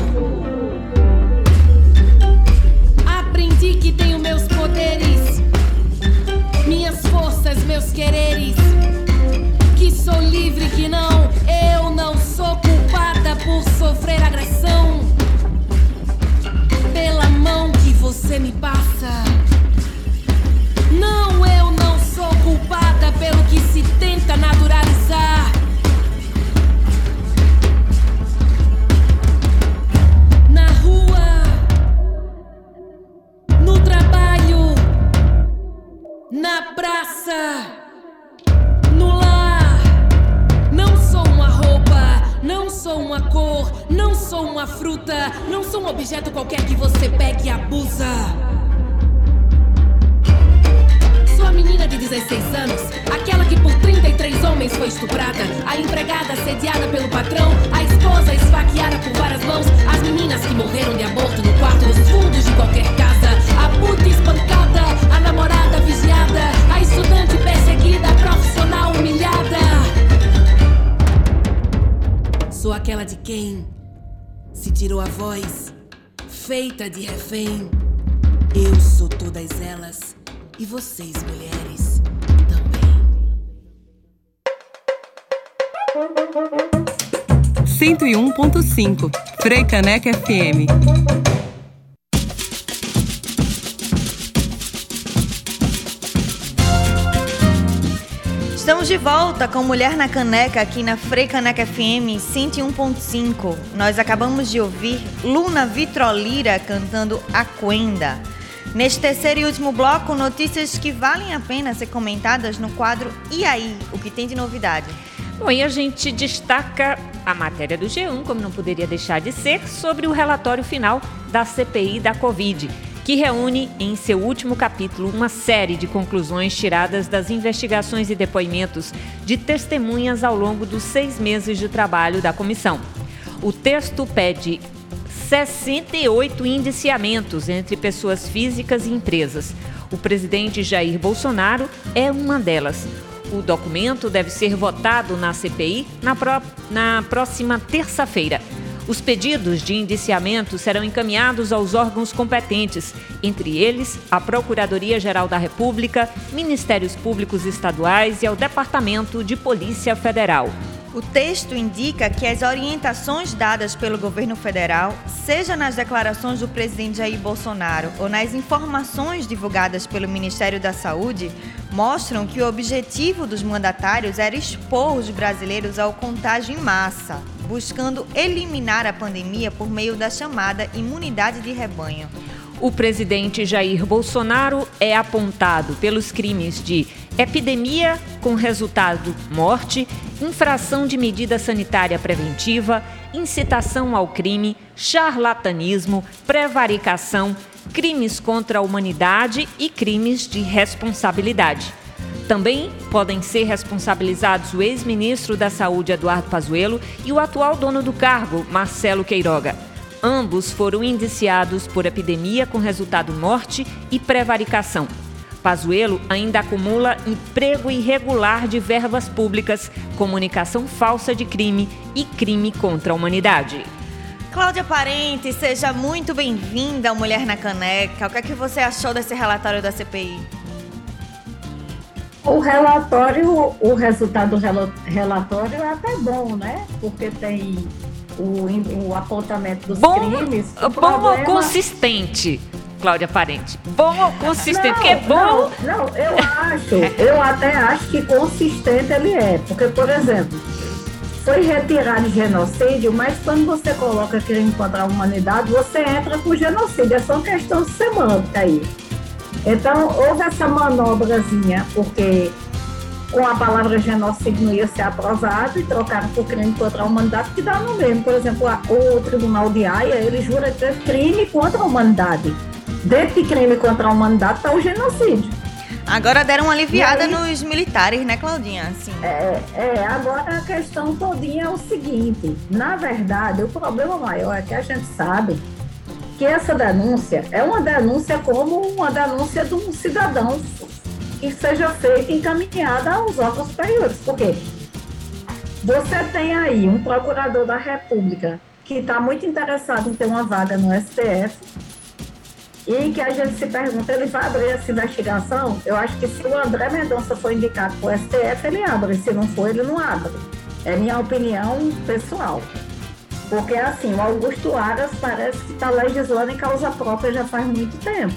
Aprendi que tenho meus poderes, minhas forças, meus quereres. Que sou livre, que não, você me passa. Não, eu não sou culpada pelo que se tenta naturalizar. Na rua, no trabalho, na praça, não sou uma cor, não sou uma fruta, não sou um objeto qualquer estuprada, a empregada assediada pelo patrão, a esposa esfaqueada por várias mãos, as meninas que morreram de aborto no quarto dos fundos de qualquer casa, a puta espancada, a namorada vigiada, a estudante perseguida, a profissional humilhada. Sou aquela de quem se tirou a voz, feita de refém. Eu sou todas elas e vocês, mulheres, 101.5 Frei Caneca FM. Estamos de volta com Mulher na Caneca aqui na Frei Caneca FM 101.5. Nós acabamos de ouvir Luna Vitrolira cantando Aquenda. Neste terceiro e último bloco, notícias que valem a pena ser comentadas no quadro E aí? O que tem de novidade? Bom, e a gente destaca a matéria do G1, como não poderia deixar de ser, sobre o relatório final da CPI da Covid, que reúne em seu último capítulo uma série de conclusões tiradas das investigações e depoimentos de testemunhas ao longo dos seis meses de trabalho da comissão. O texto pede 68 indiciamentos entre pessoas físicas e empresas. O presidente Jair Bolsonaro é uma delas. O documento deve ser votado na CPI na, pró na próxima terça-feira. Os pedidos de indiciamento serão encaminhados aos órgãos competentes, entre eles a Procuradoria-Geral da República, Ministérios Públicos Estaduais e ao Departamento de Polícia Federal. O texto indica que as orientações dadas pelo governo federal, seja nas declarações do presidente Jair Bolsonaro ou nas informações divulgadas pelo Ministério da Saúde, mostram que o objetivo dos mandatários era expor os brasileiros ao contágio em massa, buscando eliminar a pandemia por meio da chamada imunidade de rebanho. O presidente Jair Bolsonaro é apontado pelos crimes de epidemia com resultado morte, infração de medida sanitária preventiva, incitação ao crime, charlatanismo, prevaricação, crimes contra a humanidade e crimes de responsabilidade. Também podem ser responsabilizados o ex-ministro da Saúde Eduardo Pazuello e o atual dono do cargo, Marcelo Queiroga. Ambos foram indiciados por epidemia com resultado morte e prevaricação. Pazuello ainda acumula emprego irregular de verbas públicas, comunicação falsa de crime e crime contra a humanidade. Cláudia Parente, seja muito bem-vinda ao Mulher na Caneca. O que é que você achou desse relatório da CPI? O relatório, o resultado do relatório é até bom, né? Porque tem o, o apontamento dos bom, crimes. Bom problema... ou consistente? Cláudia Parente. Bom ou consistente? Não, porque é bom. Não, não, eu acho, eu até acho que consistente ele é. Porque, por exemplo, foi retirado de genocídio, mas quando você coloca crime contra a humanidade, você entra com genocídio. É só questão semântica aí. Então, houve essa manobrazinha, porque com a palavra genocídio não ia ser aprovado e trocaram por crime contra a humanidade, que dá no mesmo. Por exemplo, o Tribunal de Haia, ele jura que é crime contra a humanidade. Dentro de crime contra a humanidade está o genocídio. Agora deram uma aliviada aí, nos militares, né, Claudinha? Assim. É, é, agora a questão todinha é o seguinte, na verdade, o problema maior é que a gente sabe que essa denúncia é uma denúncia como uma denúncia de um cidadão que seja feita encaminhada aos órgãos superiores. Por quê? Você tem aí um procurador da República que está muito interessado em ter uma vaga no STF e que a gente se pergunta, ele vai abrir essa investigação? Eu acho que se o André Mendonça for indicado para o STF, ele abre. Se não for, ele não abre. É minha opinião pessoal. Porque assim, o Augusto Aras parece que está legislando em causa própria já faz muito tempo.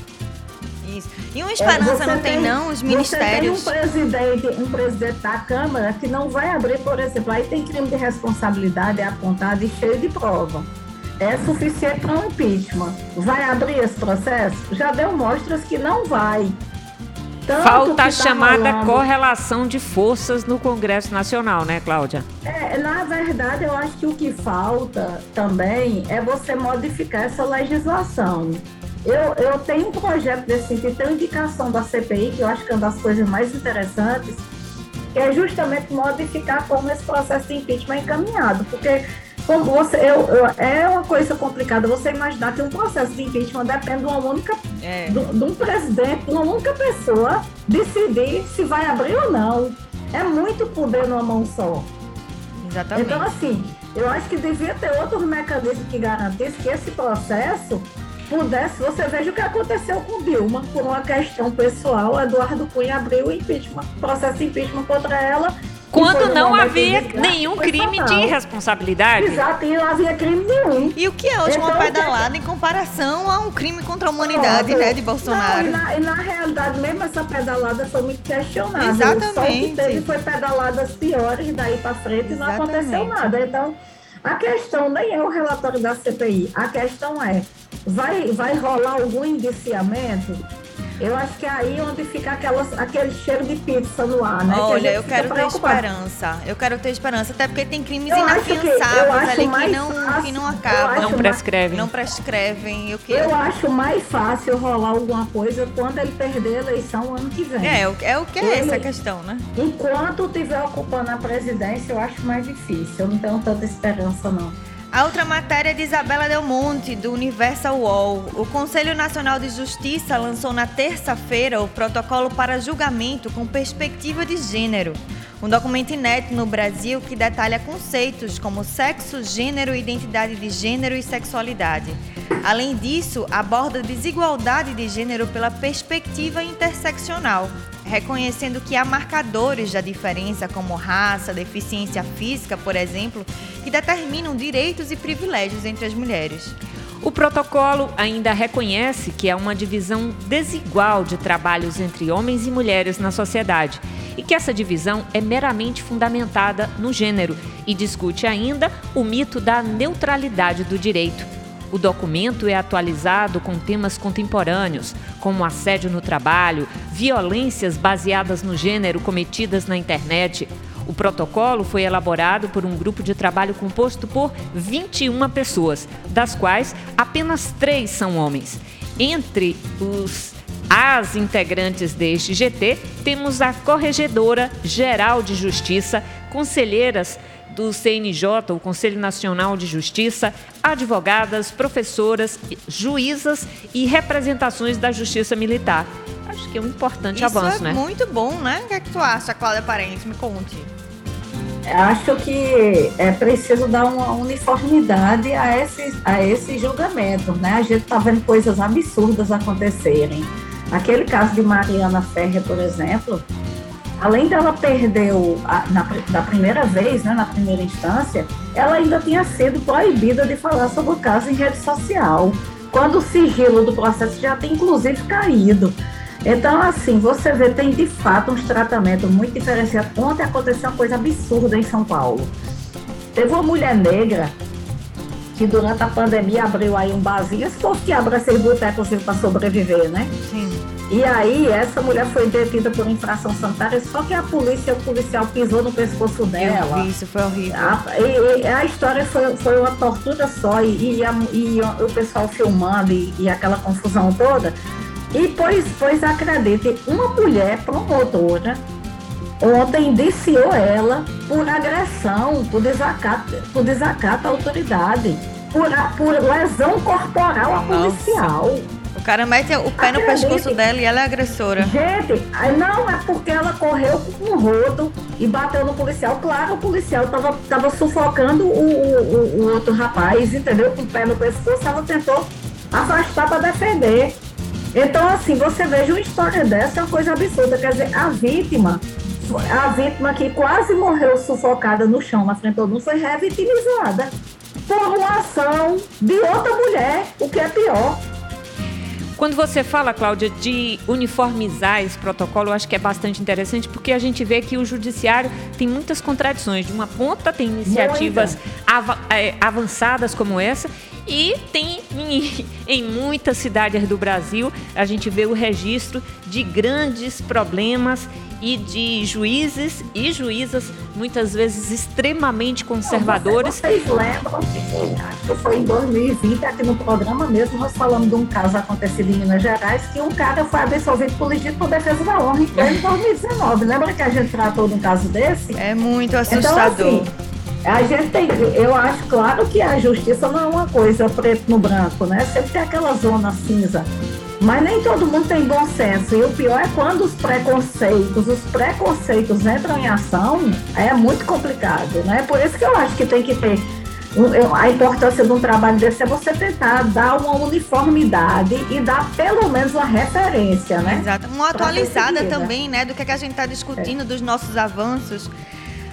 Isso. E uma esperança é, não tem, tem, não, os ministérios. Você tem um presidente, um presidente da Câmara que não vai abrir, por exemplo, aí tem crime de responsabilidade é apontado e cheio de prova. É suficiente para um impeachment. Vai abrir esse processo? Já deu mostras que não vai. Tanto Falta a tá chamada rolando... correlação de forças no Congresso Nacional, né, Cláudia? É, na verdade, eu acho que o que falta também é você modificar essa legislação. Eu, eu tenho um projeto desse sentido, indicação da CPI, que eu acho que é uma das coisas mais interessantes, que é justamente modificar como esse processo de impeachment é encaminhado. Porque como você, eu, eu, é uma coisa complicada você imaginar que um processo de impeachment depende de uma única, é. de, de um presidente, de uma única pessoa decidir se vai abrir ou não. É muito poder numa mão só. Exatamente. Então, assim, eu acho que devia ter outros mecanismos que garantissem que esse processo pudesse, você veja o que aconteceu com Dilma, por uma questão pessoal, Eduardo Cunha abriu o impeachment, processo de impeachment contra ela. Quando não havia nenhum crime fatal. de responsabilidade. Exato, e não havia crime nenhum. E o que é hoje então, uma pedalada em comparação a um crime contra a humanidade, né, de Bolsonaro? Não, e, na, e, na, realidade, mesmo essa pedalada foi muito questionada. Exatamente. Só que teve foi pedaladas piores daí para frente Exatamente. e não aconteceu nada. Então, a questão nem é o relatório da CPI, a questão é, vai, vai rolar algum indiciamento? Eu acho que é aí onde fica aquelas, aquele cheiro de pizza no ar, né? Olha, que eu quero ter esperança. Eu quero ter esperança, até porque tem crimes eu inafiançáveis ali que não, fácil, que não acabam. Não prescrevem. Não prescrevem. Eu, quero... eu acho mais fácil rolar alguma coisa quando ele perder a eleição ano que vem. É, é o que é ele, essa questão, né? Enquanto estiver ocupando a presidência, eu acho mais difícil. Eu não tenho tanta esperança, não. A outra matéria é de Isabela Del Monte, do Universal UOL. O Conselho Nacional de Justiça lançou na terça-feira o protocolo para julgamento com perspectiva de gênero. Um documento inédito no Brasil que detalha conceitos como sexo, gênero, identidade de gênero e sexualidade. Além disso, aborda desigualdade de gênero pela perspectiva interseccional, reconhecendo que há marcadores da diferença, como raça, deficiência física, por exemplo, que determinam direitos e privilégios entre as mulheres. O protocolo ainda reconhece que há uma divisão desigual de trabalhos entre homens e mulheres na sociedade e que essa divisão é meramente fundamentada no gênero e discute ainda o mito da neutralidade do direito. O documento é atualizado com temas contemporâneos, como assédio no trabalho, violências baseadas no gênero cometidas na internet. O protocolo foi elaborado por um grupo de trabalho composto por 21 pessoas, das quais apenas três são homens. Entre os as integrantes deste GT, temos a Corregedora Geral de Justiça, conselheiras do CNJ, o Conselho Nacional de Justiça, advogadas, professoras, juízas e representações da Justiça Militar. Acho que é um importante Isso avanço, é né? muito bom, né? O que, é que tu acha, Cláudia Parente? Me conte. Acho que é preciso dar uma uniformidade a esse, a esse julgamento, né? A gente está vendo coisas absurdas acontecerem. Aquele caso de Mariana Ferrer, por exemplo, além dela perder o, a, na, da primeira vez, né, na primeira instância, ela ainda tinha sido proibida de falar sobre o caso em rede social, quando o sigilo do processo já tem inclusive caído. Então, assim, você vê, tem de fato uns tratamentos muito diferenciados. Ontem aconteceu uma coisa absurda em São Paulo. Teve uma mulher negra que durante a pandemia abriu aí um barzinho, se fosse que abre esse boteco para sobreviver, né? Sim. E aí, essa mulher foi detida por infração sanitária, só que a polícia, o policial pisou no pescoço dela. Eu isso foi horrível. A, e, e a história foi, foi uma tortura só, e, e, a, e o pessoal filmando e, aquela confusão toda. E pois, pois acredite, uma mulher promotora ontem indiciou ela por agressão, por desacato, por desacato à autoridade, por, por lesão corporal a policial. O cara mete o pé no pescoço dela e ela é agressora. Gente, não é porque ela correu com um rodo e bateu no policial. Claro, o policial tava, tava sufocando o, o, o outro rapaz, entendeu? Com o pé no pescoço, ela tentou afastar para defender. Então, assim, você veja uma história dessa, é uma coisa absurda. Quer dizer, a vítima a vítima que quase morreu sufocada no chão na frente do mundo foi revitimizada por uma ação de outra mulher, o que é pior. Quando você fala, Cláudia, de uniformizar esse protocolo, eu acho que é bastante interessante, porque a gente vê que o judiciário tem muitas contradições. De uma ponta, tem iniciativas av é, avançadas como essa, e tem em, em, muitas cidades do Brasil, a gente vê o registro de grandes problemas e de juízes e juízas muitas vezes extremamente conservadores. Vocês lembram que foi em 2020, aqui no programa mesmo, nós falamos de um caso acontecido em Minas Gerais, que um cara foi absolvido por legítimo defesa da honra em 2019. Lembra que a gente tratou de um caso desse? É muito assustador. Então, assim, a gente tem, eu acho claro que a justiça não é uma coisa preto no branco, né? Sempre tem aquela zona cinza. Mas nem todo mundo tem bom senso. E o pior é quando os preconceitos, os preconceitos entram em ação, é muito complicado, né? Por isso que eu acho que tem que ter a importância de um trabalho desse é você tentar dar uma uniformidade e dar pelo menos uma referência, né? Exato. Uma atualizada também, né, do que, é que a gente está discutindo, é. dos nossos avanços.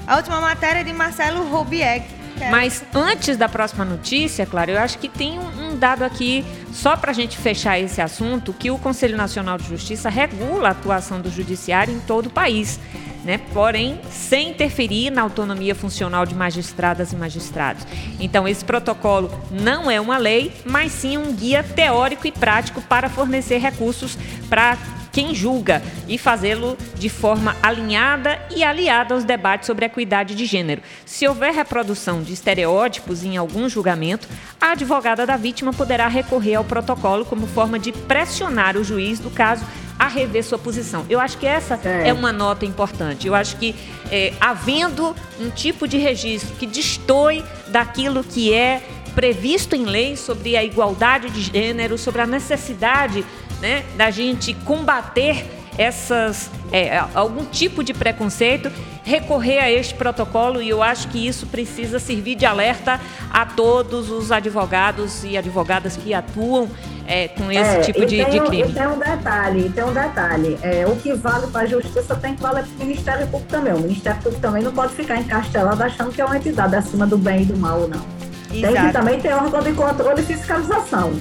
A última matéria é de Marcelo Robiek, mas antes da próxima notícia, claro, eu acho que tem um, dado aqui, só para a gente fechar esse assunto, que o Conselho Nacional de Justiça regula a atuação do Judiciário em todo o país. Né? porém sem interferir na autonomia funcional de magistradas e magistrados. Então, esse protocolo não é uma lei, mas sim um guia teórico e prático para fornecer recursos para quem julga e fazê-lo de forma alinhada e aliada aos debates sobre equidade de gênero. Se houver reprodução de estereótipos em algum julgamento, a advogada da vítima poderá recorrer ao protocolo como forma de pressionar o juiz do caso a rever sua posição. Eu acho que essa é, é uma nota importante. Eu acho que, é, havendo um tipo de registro que destoie daquilo que é previsto em lei sobre a igualdade de gênero, sobre a necessidade né, da gente combater essas é, algum tipo de preconceito, recorrer a este protocolo e eu acho que isso precisa servir de alerta a todos os advogados e advogadas que atuam é, com esse é, tipo de, de, crime. Tem um detalhe, tem um detalhe. É, o que vale para a justiça tem que valer para o Ministério Público também. O Ministério Público também não pode ficar encastelado achando que é uma entidade acima do bem e do mal, não. Exato. Tem que também ter órgão de controle e fiscalização.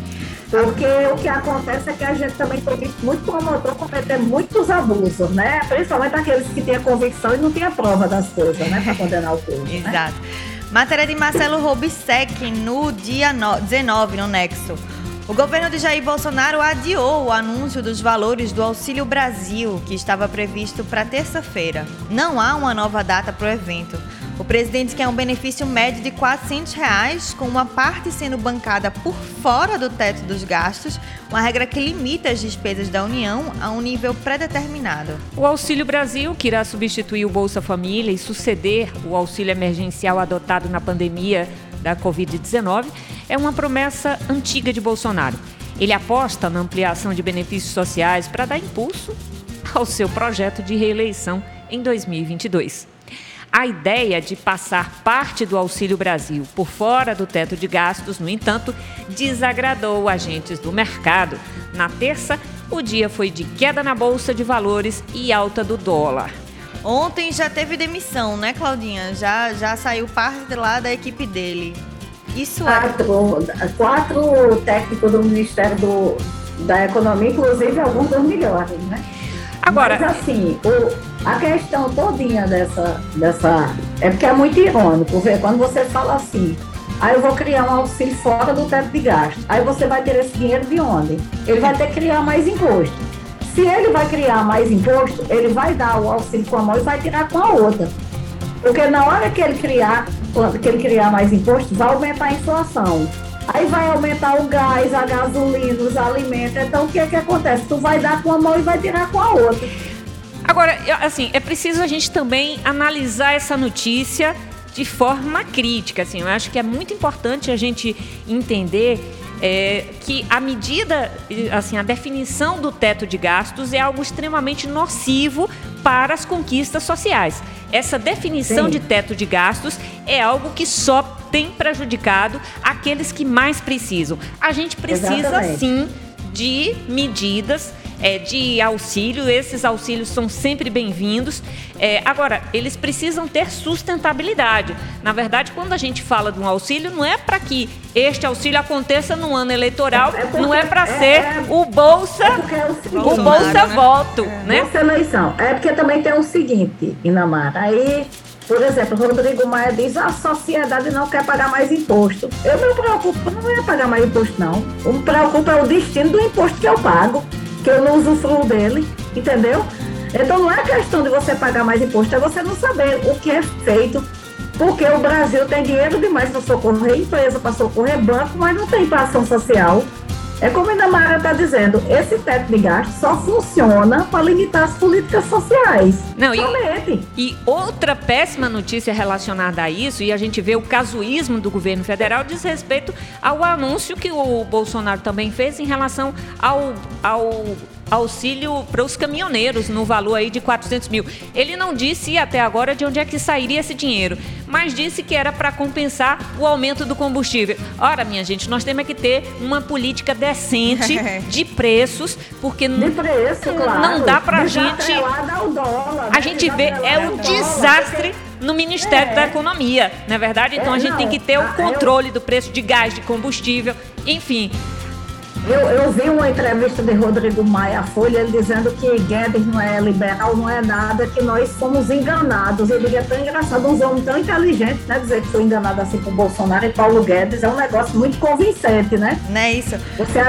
Porque o que acontece é que a gente também tem visto muito promotor cometer muitos abusos, né? Principalmente aqueles que têm a convicção e não têm a prova das coisas, né? Para condenar o povo. Né? Exato. Matéria de Marcelo Robisek no dia 19, no Nexo. O governo de Jair Bolsonaro adiou o anúncio dos valores do Auxílio Brasil, que estava previsto para terça-feira. Não há uma nova data para o evento. O presidente quer um benefício médio de 400 reais, com uma parte sendo bancada por fora do teto dos gastos, uma regra que limita as despesas da União a um nível pré-determinado. O Auxílio Brasil, que irá substituir o Bolsa Família e suceder o auxílio emergencial adotado na pandemia da Covid-19, é uma promessa antiga de Bolsonaro. Ele aposta na ampliação de benefícios sociais para dar impulso ao seu projeto de reeleição em 2022. A ideia de passar parte do Auxílio Brasil por fora do teto de gastos, no entanto, desagradou agentes do mercado. Na terça, o dia foi de queda na bolsa de valores e alta do dólar. Ontem já teve demissão, né, Claudinha? Já, já saiu parte lá da equipe dele. Isso é. Quatro, quatro técnicos do Ministério do, da Economia, inclusive alguns dos melhores, né? Agora. Mas assim, o, a questão todinha dessa, dessa. É porque é muito irônico, ver quando você fala assim. Aí eu vou criar um auxílio fora do teto de gasto. Aí você vai ter esse dinheiro de onde? Ele vai ter que criar mais imposto. Se ele vai criar mais imposto, ele vai dar o auxílio com a mão e vai tirar com a outra. Porque na hora que ele criar, que ele criar mais imposto, vai aumentar a inflação. Aí vai aumentar o gás, a gasolina, os alimentos. Então o que é que acontece? Tu vai dar com a mão e vai tirar com a outra. Agora, assim, é preciso a gente também analisar essa notícia de forma crítica. Assim, eu acho que é muito importante a gente entender é, que a medida, assim, a definição do teto de gastos é algo extremamente nocivo para as conquistas sociais. Essa definição Sim. de teto de gastos é algo que só tem prejudicado aqueles que mais precisam. A gente precisa Exatamente. sim de medidas é, de auxílio. Esses auxílios são sempre bem-vindos. É, agora, eles precisam ter sustentabilidade. Na verdade, quando a gente fala de um auxílio, não é para que este auxílio aconteça no ano eleitoral, é, é não é para é, ser é. o Bolsa, é o, o Bolsa né? Voto. Né? Essa eleição. É porque também tem o seguinte, Inamar. Aí por exemplo, Rodrigo Maia diz a sociedade não quer pagar mais imposto. Eu não me preocupo, não ia pagar mais imposto, não. O que me preocupa é o destino do imposto que eu pago que eu não usufruo dele, entendeu? Então não é questão de você pagar mais imposto, é você não saber o que é feito, porque o Brasil tem dinheiro demais para socorrer empresa, para socorrer banco, mas não tem para ação social. É como a Inamara está dizendo, esse teto de gasto só funciona para limitar as políticas sociais. Não, e, e, outra péssima notícia relacionada a isso, e a gente vê o casuísmo do governo federal, diz respeito ao anúncio que o Bolsonaro também fez em relação ao, ao auxílio para os caminhoneiros no valor aí de 400 mil. Ele não disse até agora de onde é que sairia esse dinheiro, mas disse que era para compensar o aumento do combustível. Ora, minha gente, nós temos que ter uma política decente de preços, porque de preço, claro. não dá para a gente. Dólar, a gente vê é um desastre no Ministério é. da Economia, não é verdade? Então é, a gente não. tem que ter o controle do preço de gás, de combustível, enfim. Eu, eu vi uma entrevista de Rodrigo Maia à Folha, ele dizendo que Guedes não é liberal, não é nada, que nós fomos enganados. Eu diria tão engraçado, um homem tão inteligente, né? Dizer que foi enganado assim com Bolsonaro e Paulo Guedes é um negócio muito convincente, né? Não é isso? Você,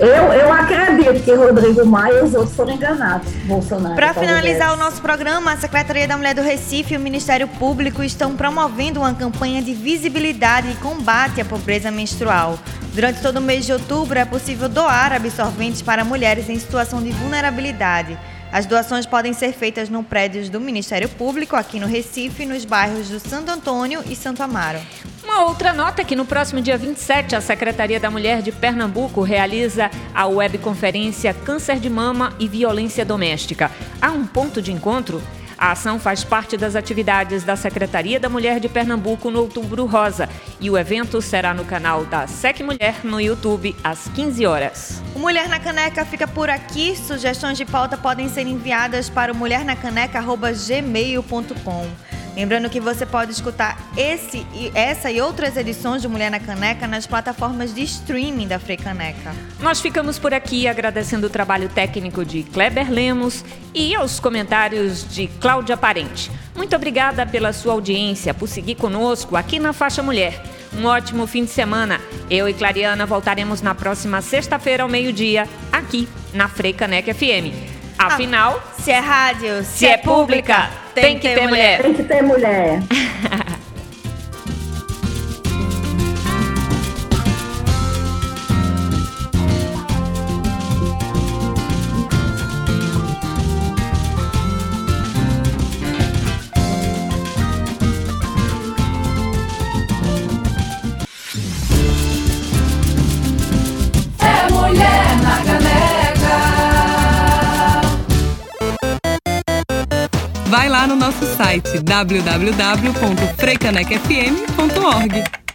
eu, eu acredito que Rodrigo Maia e os outros foram enganados, Bolsonaro. Para finalizar Guedes. o nosso programa, a Secretaria da Mulher do Recife e o Ministério Público estão promovendo uma campanha de visibilidade e combate à pobreza menstrual. Durante todo o mês de outubro é possível doar absorventes para mulheres em situação de vulnerabilidade. As doações podem ser feitas no prédio do Ministério Público, aqui no Recife, nos bairros do Santo Antônio e Santo Amaro. Uma outra nota é que no próximo dia 27, a Secretaria da Mulher de Pernambuco realiza a webconferência Câncer de Mama e Violência Doméstica. Há um ponto de encontro a ação faz parte das atividades da Secretaria da Mulher de Pernambuco no Outubro Rosa e o evento será no canal da Sec Mulher no YouTube às 15 horas. O Mulher na Caneca fica por aqui. Sugestões de pauta podem ser enviadas para o mulhernacaneca@gmail.com. Lembrando que você pode escutar esse, essa e outras edições de Mulher na Caneca nas plataformas de streaming da Caneca. Nós ficamos por aqui agradecendo o trabalho técnico de Kleber Lemos e aos comentários de Cláudia Parente. Muito obrigada pela sua audiência, por seguir conosco aqui na Faixa Mulher. Um ótimo fim de semana. Eu e Clariana voltaremos na próxima sexta-feira ao meio-dia, aqui na Caneca FM. Afinal, ah, se é rádio, se, se é, é pública, tem, que, ter, ter mulher. mulher. Tem que ter mulher. vai lá no nosso site www.freicanecfm.org.